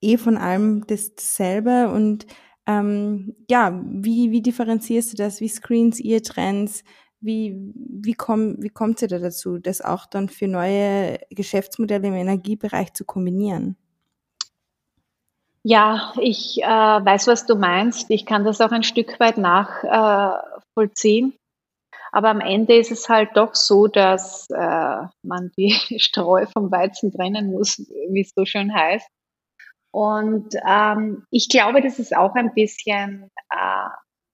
eh von allem dasselbe und ähm, ja, wie, wie differenzierst du das? Wie screens ihr Trends? Wie, wie, komm, wie kommt ihr da dazu, das auch dann für neue Geschäftsmodelle im Energiebereich zu kombinieren? Ja, ich äh, weiß, was du meinst. Ich kann das auch ein Stück weit nachvollziehen. Äh, Aber am Ende ist es halt doch so, dass äh, man die Streu vom Weizen trennen muss, wie es so schön heißt. Und ähm, ich glaube, das ist auch ein bisschen äh,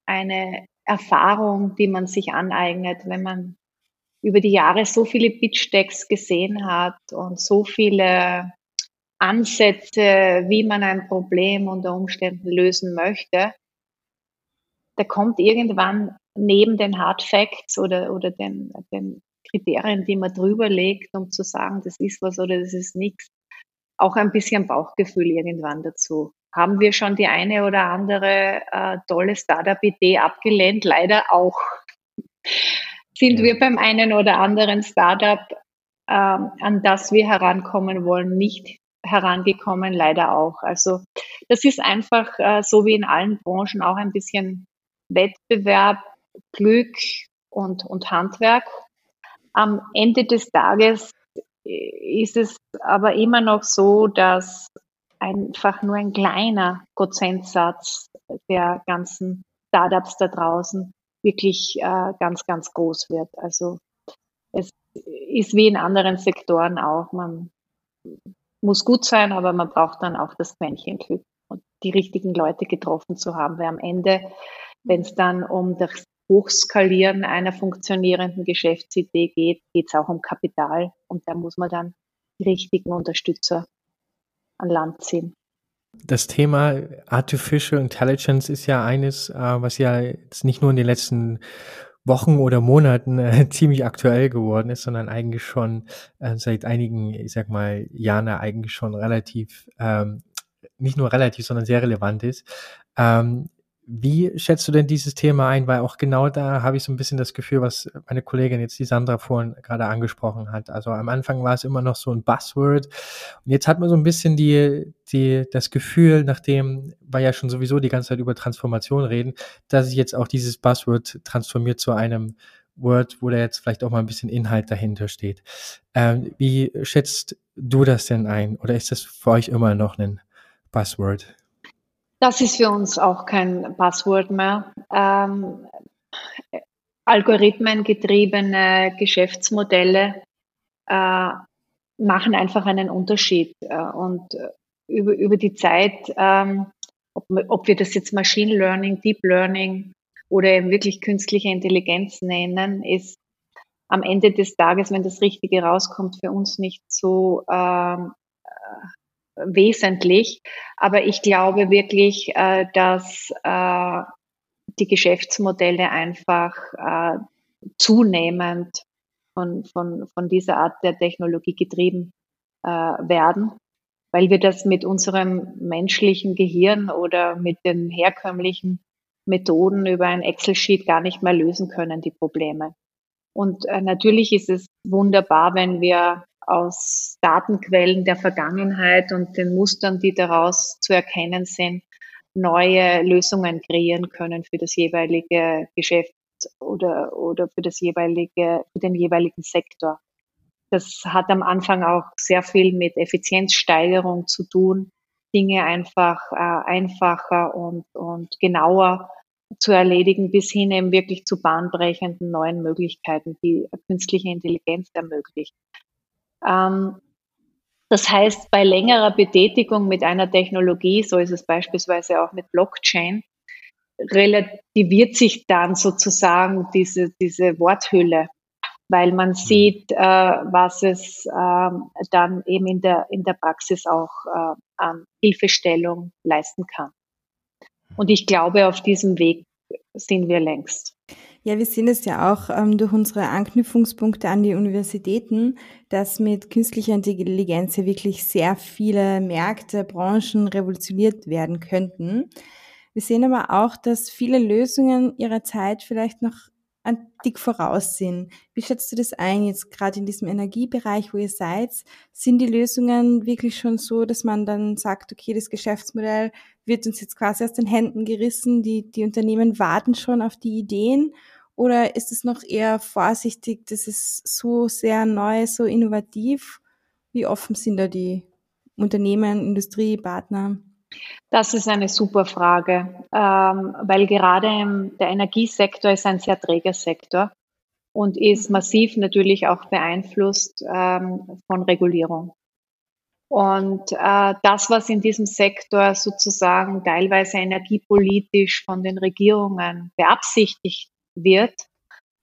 eine Erfahrung, die man sich aneignet, wenn man über die Jahre so viele Pitch-Decks gesehen hat und so viele Ansätze, wie man ein Problem unter Umständen lösen möchte, da kommt irgendwann neben den Hard Facts oder, oder den, den Kriterien, die man drüber legt, um zu sagen, das ist was oder das ist nichts, auch ein bisschen Bauchgefühl irgendwann dazu. Haben wir schon die eine oder andere äh, tolle Startup-Idee abgelehnt? Leider auch. Sind ja. wir beim einen oder anderen Startup, ähm, an das wir herankommen wollen, nicht herangekommen, leider auch. Also das ist einfach äh, so wie in allen Branchen auch ein bisschen Wettbewerb, Glück und, und Handwerk. Am Ende des Tages äh, ist es aber immer noch so, dass einfach nur ein kleiner Prozentsatz der ganzen Startups da draußen wirklich äh, ganz, ganz groß wird. Also es ist wie in anderen Sektoren auch. Man muss gut sein, aber man braucht dann auch das Quäntchen und die richtigen Leute getroffen zu haben, weil am Ende, wenn es dann um das Hochskalieren einer funktionierenden Geschäftsidee geht, geht es auch um Kapital und da muss man dann die richtigen Unterstützer an Land ziehen. Das Thema Artificial Intelligence ist ja eines, äh, was ja jetzt nicht nur in den letzten Wochen oder Monaten äh, ziemlich aktuell geworden ist, sondern eigentlich schon äh, seit einigen, ich sag mal, Jahren eigentlich schon relativ, ähm, nicht nur relativ, sondern sehr relevant ist. Ähm, Wie schätzt du denn dieses Thema ein? Weil auch genau da habe ich so ein bisschen das Gefühl, was meine Kollegin jetzt, die Sandra vorhin gerade angesprochen hat. Also am Anfang war es immer noch so ein Buzzword. Und jetzt hat man so ein bisschen die, die, das Gefühl, nachdem wir ja schon sowieso die ganze Zeit über Transformation reden, dass sich jetzt auch dieses Buzzword transformiert zu einem Word, wo da jetzt vielleicht auch mal ein bisschen Inhalt dahinter steht. Ähm, wie schätzt du das denn ein? Oder ist das für euch immer noch ein Buzzword? Das ist für uns auch kein Passwort mehr. Ähm, algorithmengetriebene Geschäftsmodelle äh, machen einfach einen Unterschied. Äh, und über, über die Zeit, ähm, ob, ob wir das jetzt Machine Learning, Deep Learning oder eben wirklich künstliche Intelligenz nennen, ist am Ende des Tages, wenn das Richtige rauskommt, für uns nicht so ähm, wesentlich. Aber ich glaube wirklich, äh, dass äh, die Geschäftsmodelle einfach äh, zunehmend von, von, von dieser Art der Technologie getrieben äh, werden, weil wir das mit unserem menschlichen Gehirn oder mit den herkömmlichen Methoden über ein Excel-Sheet gar nicht mehr lösen können, die Probleme. Und äh, natürlich ist es wunderbar, wenn wir aus Datenquellen der Vergangenheit und den Mustern, die daraus zu erkennen sind, neue Lösungen kreieren können für das jeweilige Geschäft oder, oder für das jeweilige, für den jeweiligen Sektor. Das hat am Anfang auch sehr viel mit Effizienzsteigerung zu tun, Dinge einfach äh, einfacher und, und genauer zu erledigen, bis hin eben wirklich zu bahnbrechenden neuen Möglichkeiten, die künstliche Intelligenz ermöglicht. Ähm, das heißt, bei längerer Betätigung mit einer Technologie, so ist es beispielsweise auch mit Blockchain, relativiert sich dann sozusagen diese, diese Worthülle, weil man mhm. sieht, äh, was es äh, dann eben in der, in der Praxis auch äh, an Hilfestellung leisten kann. Und ich glaube, auf diesem Weg sind wir längst. Ja, wir sehen es ja auch ähm, durch unsere Anknüpfungspunkte an die Universitäten, dass mit künstlicher Intelligenz ja wirklich sehr viele Märkte, Branchen revolutioniert werden könnten. Wir sehen aber auch, dass viele Lösungen ihrer Zeit vielleicht noch ein Tick voraus sind. Wie schätzt du das ein, jetzt gerade in diesem Energiebereich, wo ihr seid? Sind die Lösungen wirklich schon so, dass man dann sagt, okay, das Geschäftsmodell wird uns jetzt quasi aus den Händen gerissen, die, die Unternehmen warten schon auf die Ideen? Oder ist es noch eher vorsichtig, das ist so sehr neu, so innovativ? Wie offen sind da die Unternehmen, Industriepartner? Das ist eine super Frage, ähm, weil gerade der Energiesektor ist ein sehr träger Sektor und ist mhm. massiv natürlich auch beeinflusst ähm, von Regulierung. Und äh, das, was in diesem Sektor sozusagen teilweise energiepolitisch von den Regierungen beabsichtigt wird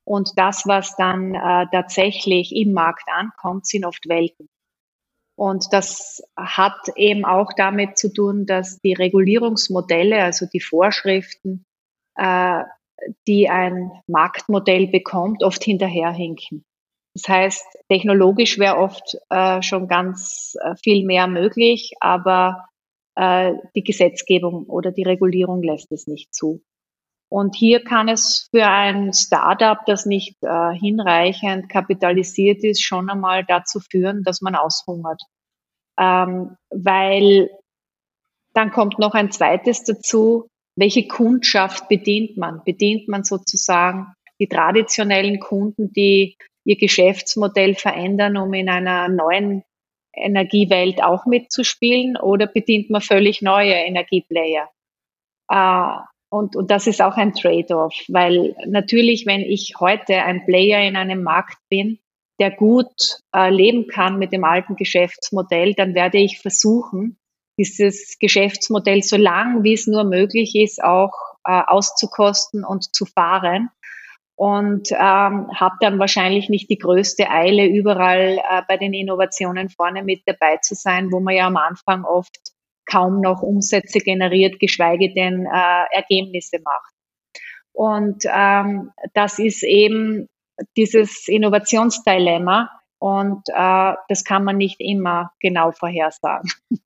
und das, was dann äh, tatsächlich im Markt ankommt, sind oft Welten. Und das hat eben auch damit zu tun, dass die Regulierungsmodelle, also die Vorschriften, äh, die ein Marktmodell bekommt, oft hinterherhinken. Das heißt, technologisch wäre oft äh, schon ganz äh, viel mehr möglich, aber äh, die Gesetzgebung oder die Regulierung lässt es nicht zu. Und hier kann es für ein Startup, das nicht äh, hinreichend kapitalisiert ist, schon einmal dazu führen, dass man aushungert. Ähm, weil dann kommt noch ein zweites dazu, welche Kundschaft bedient man? Bedient man sozusagen die traditionellen Kunden, die ihr Geschäftsmodell verändern, um in einer neuen Energiewelt auch mitzuspielen, oder bedient man völlig neue Energieplayer? Äh, und, und das ist auch ein Trade-off, weil natürlich, wenn ich heute ein Player in einem Markt bin, der gut äh, leben kann mit dem alten Geschäftsmodell, dann werde ich versuchen, dieses Geschäftsmodell so lang wie es nur möglich ist auch äh, auszukosten und zu fahren. Und ähm, habe dann wahrscheinlich nicht die größte Eile, überall äh, bei den Innovationen vorne mit dabei zu sein, wo man ja am Anfang oft kaum noch Umsätze generiert, geschweige denn äh, Ergebnisse macht. Und ähm, das ist eben dieses Innovationsdilemma und äh, das kann man nicht immer genau vorhersagen.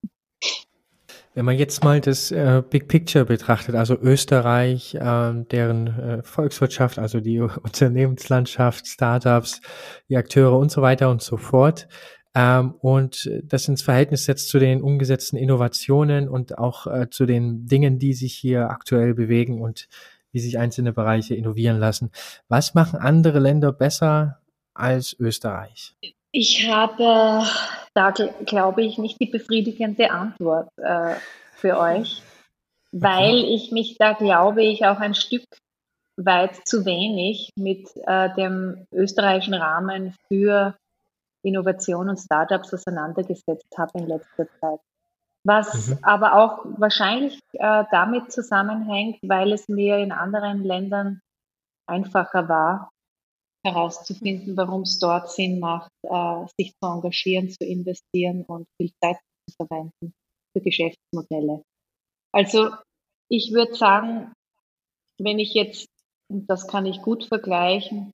Wenn man jetzt mal das äh, Big Picture betrachtet, also Österreich, äh, deren äh, Volkswirtschaft, also die Unternehmenslandschaft, Startups, die Akteure und so weiter und so fort, ähm, und das ins Verhältnis setzt zu den umgesetzten Innovationen und auch äh, zu den Dingen, die sich hier aktuell bewegen und wie sich einzelne Bereiche innovieren lassen. Was machen andere Länder besser als Österreich? Ich habe da, glaube ich, nicht die befriedigende Antwort äh, für euch, weil ich mich da, glaube ich, auch ein Stück weit zu wenig mit äh, dem österreichischen Rahmen für Innovation und Startups auseinandergesetzt habe in letzter Zeit. Was mhm. aber auch wahrscheinlich äh, damit zusammenhängt, weil es mir in anderen Ländern einfacher war, herauszufinden, warum es dort Sinn macht, äh, sich zu engagieren, zu investieren und viel Zeit zu verwenden für Geschäftsmodelle. Also ich würde sagen, wenn ich jetzt, und das kann ich gut vergleichen,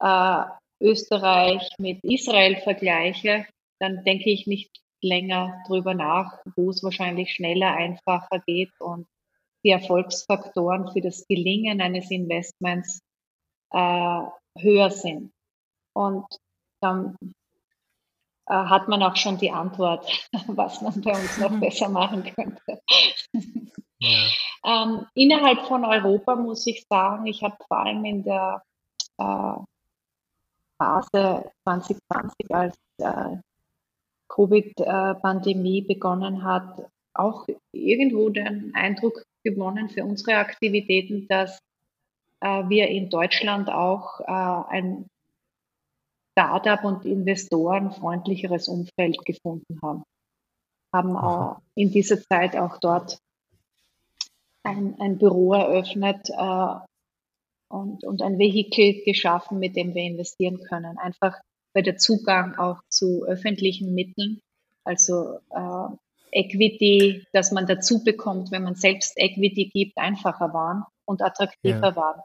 äh, Österreich mit Israel vergleiche, dann denke ich nicht länger drüber nach, wo es wahrscheinlich schneller, einfacher geht und die Erfolgsfaktoren für das Gelingen eines Investments äh, höher sind. Und dann äh, hat man auch schon die Antwort, was man bei uns noch mhm. besser machen könnte. Ja. ähm, innerhalb von Europa muss ich sagen, ich habe vor allem in der äh, Phase 2020, als äh, Covid-Pandemie begonnen hat, auch irgendwo den Eindruck gewonnen für unsere Aktivitäten, dass äh, wir in Deutschland auch äh, ein Startup- und investorenfreundlicheres Umfeld gefunden haben. Haben äh, in dieser Zeit auch dort ein, ein Büro eröffnet äh, und, und ein Vehikel geschaffen, mit dem wir investieren können. Einfach weil der Zugang auch zu öffentlichen Mitteln, also äh, Equity, dass man dazu bekommt, wenn man selbst Equity gibt, einfacher waren und attraktiver ja. waren.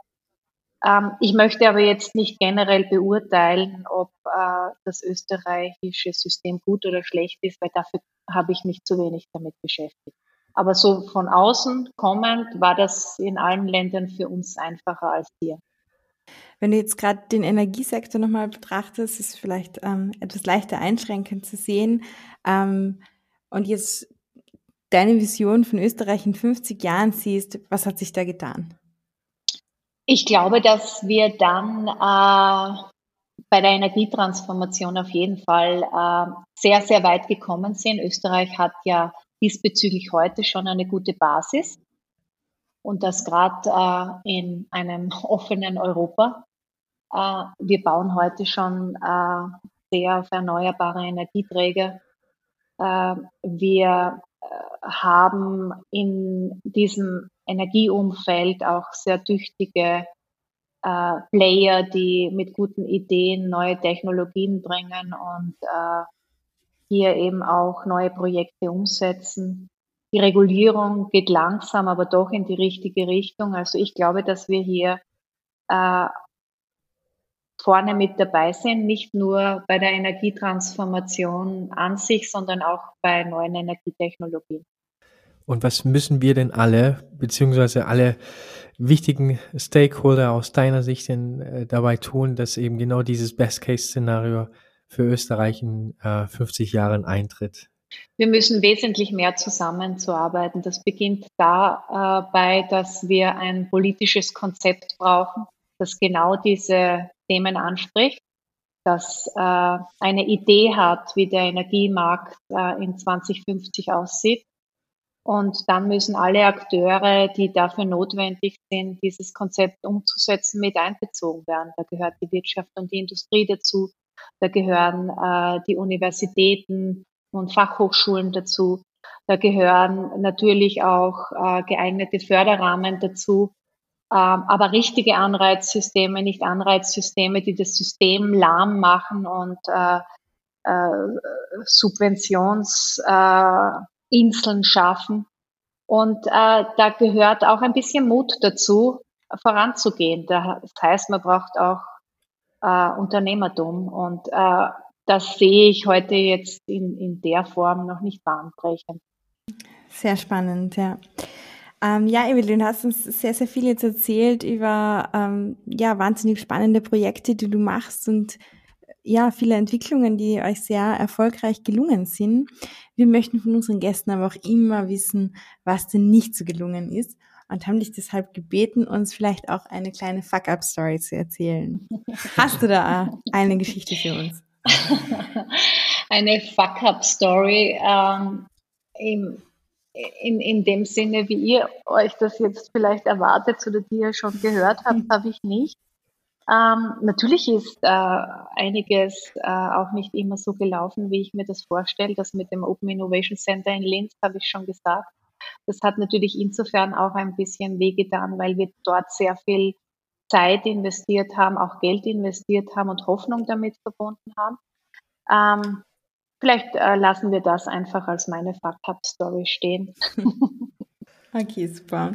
Ähm, ich möchte aber jetzt nicht generell beurteilen, ob äh, das österreichische System gut oder schlecht ist, weil dafür habe ich mich zu wenig damit beschäftigt. Aber so von außen kommend war das in allen Ländern für uns einfacher als hier. Wenn du jetzt gerade den Energiesektor nochmal betrachtest, ist es vielleicht ähm, etwas leichter einschränkend zu sehen. Ähm, und jetzt deine Vision von Österreich in 50 Jahren siehst, was hat sich da getan? Ich glaube, dass wir dann äh, bei der Energietransformation auf jeden Fall äh, sehr, sehr weit gekommen sind. Österreich hat ja diesbezüglich heute schon eine gute Basis und das gerade äh, in einem offenen Europa. Äh, wir bauen heute schon äh, sehr auf erneuerbare Energieträger. Äh, wir äh, haben in diesem Energieumfeld auch sehr tüchtige äh, Player, die mit guten Ideen neue Technologien bringen und hier eben auch neue Projekte umsetzen. Die Regulierung geht langsam, aber doch in die richtige Richtung. Also ich glaube, dass wir hier äh, vorne mit dabei sind, nicht nur bei der Energietransformation an sich, sondern auch bei neuen Energietechnologien. Und was müssen wir denn alle, beziehungsweise alle wichtigen Stakeholder aus deiner Sicht denn äh, dabei tun, dass eben genau dieses Best-Case-Szenario für Österreich in äh, 50 Jahren eintritt? Wir müssen wesentlich mehr zusammenzuarbeiten. Das beginnt dabei, äh, dass wir ein politisches Konzept brauchen, das genau diese Themen anspricht, das äh, eine Idee hat, wie der Energiemarkt äh, in 2050 aussieht. Und dann müssen alle Akteure, die dafür notwendig sind, dieses Konzept umzusetzen, mit einbezogen werden. Da gehört die Wirtschaft und die Industrie dazu. Da gehören äh, die Universitäten und Fachhochschulen dazu. Da gehören natürlich auch äh, geeignete Förderrahmen dazu. Ähm, aber richtige Anreizsysteme, nicht Anreizsysteme, die das System lahm machen und äh, äh, Subventionsinseln äh, schaffen. Und äh, da gehört auch ein bisschen Mut dazu, voranzugehen. Das heißt, man braucht auch äh, Unternehmertum. Und äh, das sehe ich heute jetzt in, in der Form noch nicht bahnbrechend. Sehr spannend, ja. Ähm, ja, Evelyn, du hast uns sehr, sehr viel jetzt erzählt über ähm, ja, wahnsinnig spannende Projekte, die du machst und ja, viele Entwicklungen, die euch sehr erfolgreich gelungen sind. Wir möchten von unseren Gästen aber auch immer wissen, was denn nicht so gelungen ist und haben dich deshalb gebeten, uns vielleicht auch eine kleine Fuck-up-Story zu erzählen. Hast du da eine Geschichte für uns? eine Fuck-up-Story. Ähm, im, in, in dem Sinne, wie ihr euch das jetzt vielleicht erwartet oder die ihr schon gehört habt, mhm. habe ich nicht. Ähm, natürlich ist äh, einiges äh, auch nicht immer so gelaufen, wie ich mir das vorstelle. Das mit dem Open Innovation Center in Linz habe ich schon gesagt. Das hat natürlich insofern auch ein bisschen wehgetan, weil wir dort sehr viel Zeit investiert haben, auch Geld investiert haben und Hoffnung damit verbunden haben. Ähm, vielleicht äh, lassen wir das einfach als meine Fuck-Up-Story stehen. okay, super.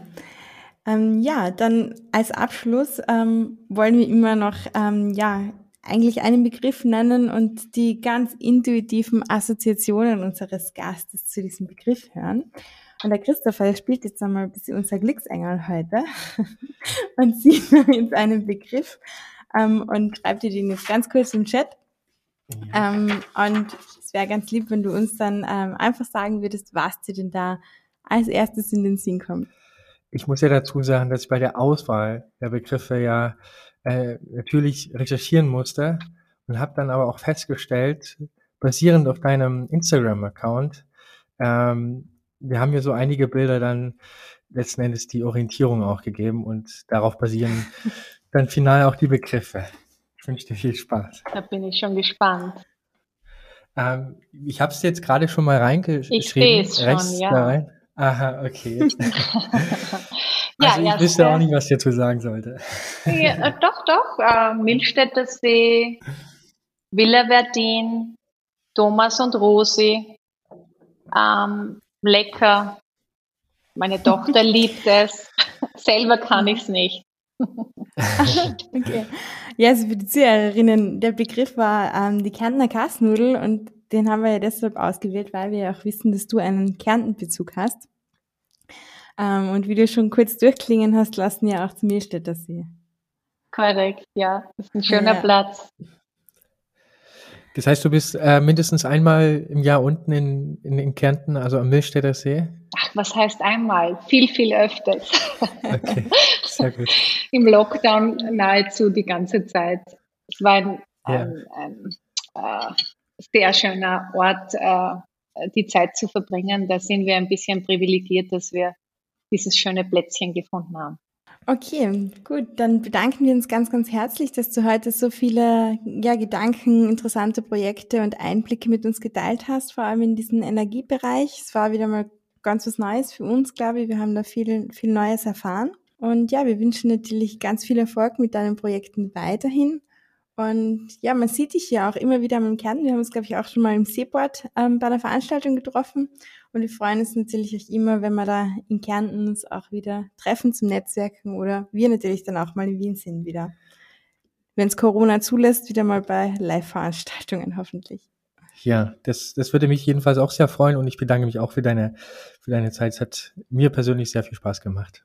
Ähm, ja, dann als Abschluss ähm, wollen wir immer noch ähm, ja eigentlich einen Begriff nennen und die ganz intuitiven Assoziationen unseres Gastes zu diesem Begriff hören. Und der Christopher spielt jetzt einmal ein bisschen unser Glücksengel heute und sieht jetzt einen Begriff ähm, und schreibt dir den jetzt ganz kurz im Chat. Ja. Ähm, und es wäre ganz lieb, wenn du uns dann ähm, einfach sagen würdest, was dir denn da als erstes in den Sinn kommt. Ich muss ja dazu sagen, dass ich bei der Auswahl der Begriffe ja äh, natürlich recherchieren musste und habe dann aber auch festgestellt, basierend auf deinem Instagram-Account, ähm, wir haben ja so einige Bilder dann letzten Endes die Orientierung auch gegeben und darauf basieren dann final auch die Begriffe. Ich wünsche dir viel Spaß. Da bin ich schon gespannt. Ähm, ich habe es jetzt gerade schon mal reingeschrieben. Ich sehe es schon, ja. Rein. Aha, okay. ja, also ich ja, wüsste auch nicht, was ich dazu sagen sollte. ja, äh, doch, doch. Äh, Milstädter See, Villa Verdin, Thomas und Rosi, ähm, lecker. Meine Tochter liebt es. Selber kann ich es nicht. okay. Ja, also für die Zuhörerinnen, der Begriff war ähm, die Kärntner Kassnudel und den haben wir ja deshalb ausgewählt, weil wir ja auch wissen, dass du einen Kärntenbezug hast. Ähm, und wie du schon kurz durchklingen hast lassen, ja auch zum Milstädter See. Korrekt, ja. Das ist ein schöner ja. Platz. Das heißt, du bist äh, mindestens einmal im Jahr unten in, in, in Kärnten, also am Milchstädter See? Ach, was heißt einmal? Viel, viel öfters. Okay, sehr gut. Im Lockdown nahezu die ganze Zeit. Es war ein, ja. ein, ein äh, sehr schöner Ort, äh, die Zeit zu verbringen. Da sind wir ein bisschen privilegiert, dass wir dieses schöne Plätzchen gefunden haben. Okay, gut. Dann bedanken wir uns ganz, ganz herzlich, dass du heute so viele ja, Gedanken, interessante Projekte und Einblicke mit uns geteilt hast, vor allem in diesen Energiebereich. Es war wieder mal ganz was Neues für uns, glaube ich. Wir haben da viel, viel Neues erfahren. Und ja, wir wünschen natürlich ganz viel Erfolg mit deinen Projekten weiterhin. Und ja, man sieht dich ja auch immer wieder im Kern. Wir haben uns, glaube ich, auch schon mal im Seeport ähm, bei der Veranstaltung getroffen. Und wir freuen uns natürlich auch immer, wenn wir da in Kärnten uns auch wieder treffen zum Netzwerken oder wir natürlich dann auch mal in Wien sind wieder. Wenn es Corona zulässt, wieder mal bei Live-Veranstaltungen hoffentlich. Ja, das, das würde mich jedenfalls auch sehr freuen und ich bedanke mich auch für deine, für deine Zeit. Es hat mir persönlich sehr viel Spaß gemacht.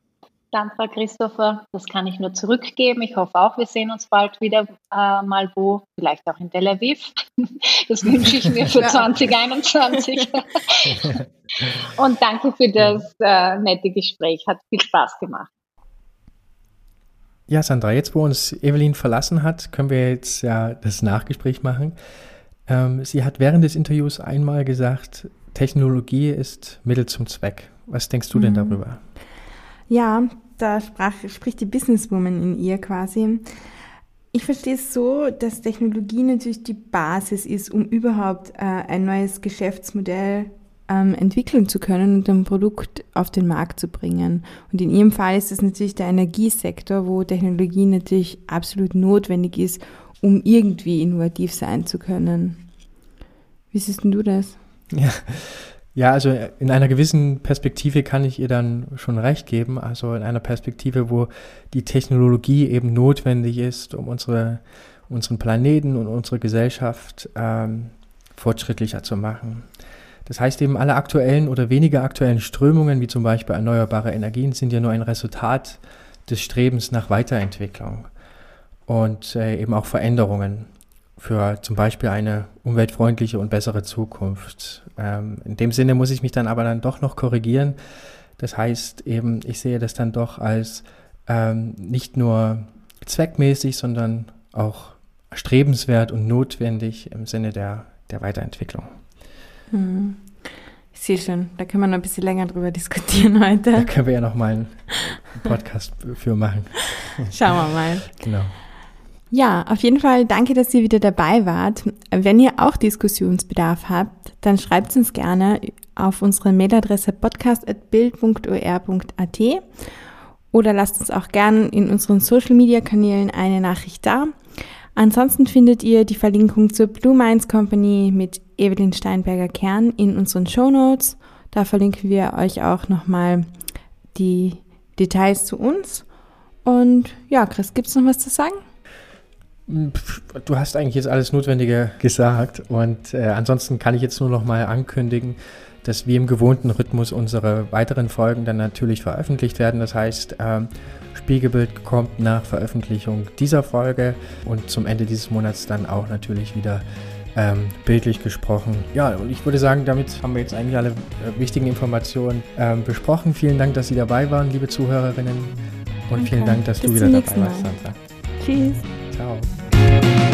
Dampfer, Christopher. Das kann ich nur zurückgeben. Ich hoffe auch, wir sehen uns bald wieder äh, mal wo, vielleicht auch in Tel Aviv. Das wünsche ich mir für 2021. Und danke für das äh, nette Gespräch. Hat viel Spaß gemacht. Ja, Sandra, jetzt wo uns Evelyn verlassen hat, können wir jetzt ja das Nachgespräch machen. Ähm, sie hat während des Interviews einmal gesagt, Technologie ist Mittel zum Zweck. Was denkst du denn mhm. darüber? Ja, da sprach, spricht die Businesswoman in ihr quasi. Ich verstehe es so, dass Technologie natürlich die Basis ist, um überhaupt äh, ein neues Geschäftsmodell ähm, entwickeln zu können und ein Produkt auf den Markt zu bringen. Und in ihrem Fall ist es natürlich der Energiesektor, wo Technologie natürlich absolut notwendig ist, um irgendwie innovativ sein zu können. Wie siehst du das? Ja, ja, also in einer gewissen Perspektive kann ich ihr dann schon recht geben. Also in einer Perspektive, wo die Technologie eben notwendig ist, um unsere, unseren Planeten und unsere Gesellschaft ähm, fortschrittlicher zu machen. Das heißt eben, alle aktuellen oder weniger aktuellen Strömungen, wie zum Beispiel erneuerbare Energien, sind ja nur ein Resultat des Strebens nach Weiterentwicklung und äh, eben auch Veränderungen für zum Beispiel eine umweltfreundliche und bessere Zukunft. Ähm, in dem Sinne muss ich mich dann aber dann doch noch korrigieren. Das heißt eben, ich sehe das dann doch als ähm, nicht nur zweckmäßig, sondern auch strebenswert und notwendig im Sinne der, der Weiterentwicklung. Hm. Ich sehe schon, da können wir noch ein bisschen länger drüber diskutieren heute. Da können wir ja noch mal einen Podcast für machen. Schauen wir mal. Genau. Ja, auf jeden Fall danke, dass ihr wieder dabei wart. Wenn ihr auch Diskussionsbedarf habt, dann schreibt uns gerne auf unsere Mailadresse podcast.bild.or.at oder lasst uns auch gerne in unseren Social Media Kanälen eine Nachricht da. Ansonsten findet ihr die Verlinkung zur Blue Minds Company mit Evelyn Steinberger Kern in unseren Show Notes. Da verlinken wir euch auch nochmal die Details zu uns. Und ja, Chris, gibt es noch was zu sagen? Du hast eigentlich jetzt alles Notwendige gesagt und äh, ansonsten kann ich jetzt nur noch mal ankündigen, dass wir im gewohnten Rhythmus unsere weiteren Folgen dann natürlich veröffentlicht werden. Das heißt, ähm, Spiegelbild kommt nach Veröffentlichung dieser Folge und zum Ende dieses Monats dann auch natürlich wieder ähm, bildlich gesprochen. Ja, und ich würde sagen, damit haben wir jetzt eigentlich alle äh, wichtigen Informationen ähm, besprochen. Vielen Dank, dass Sie dabei waren, liebe Zuhörerinnen. Und okay. vielen Dank, dass Bis du wieder dabei warst, Sandra. Tschüss. Ciao.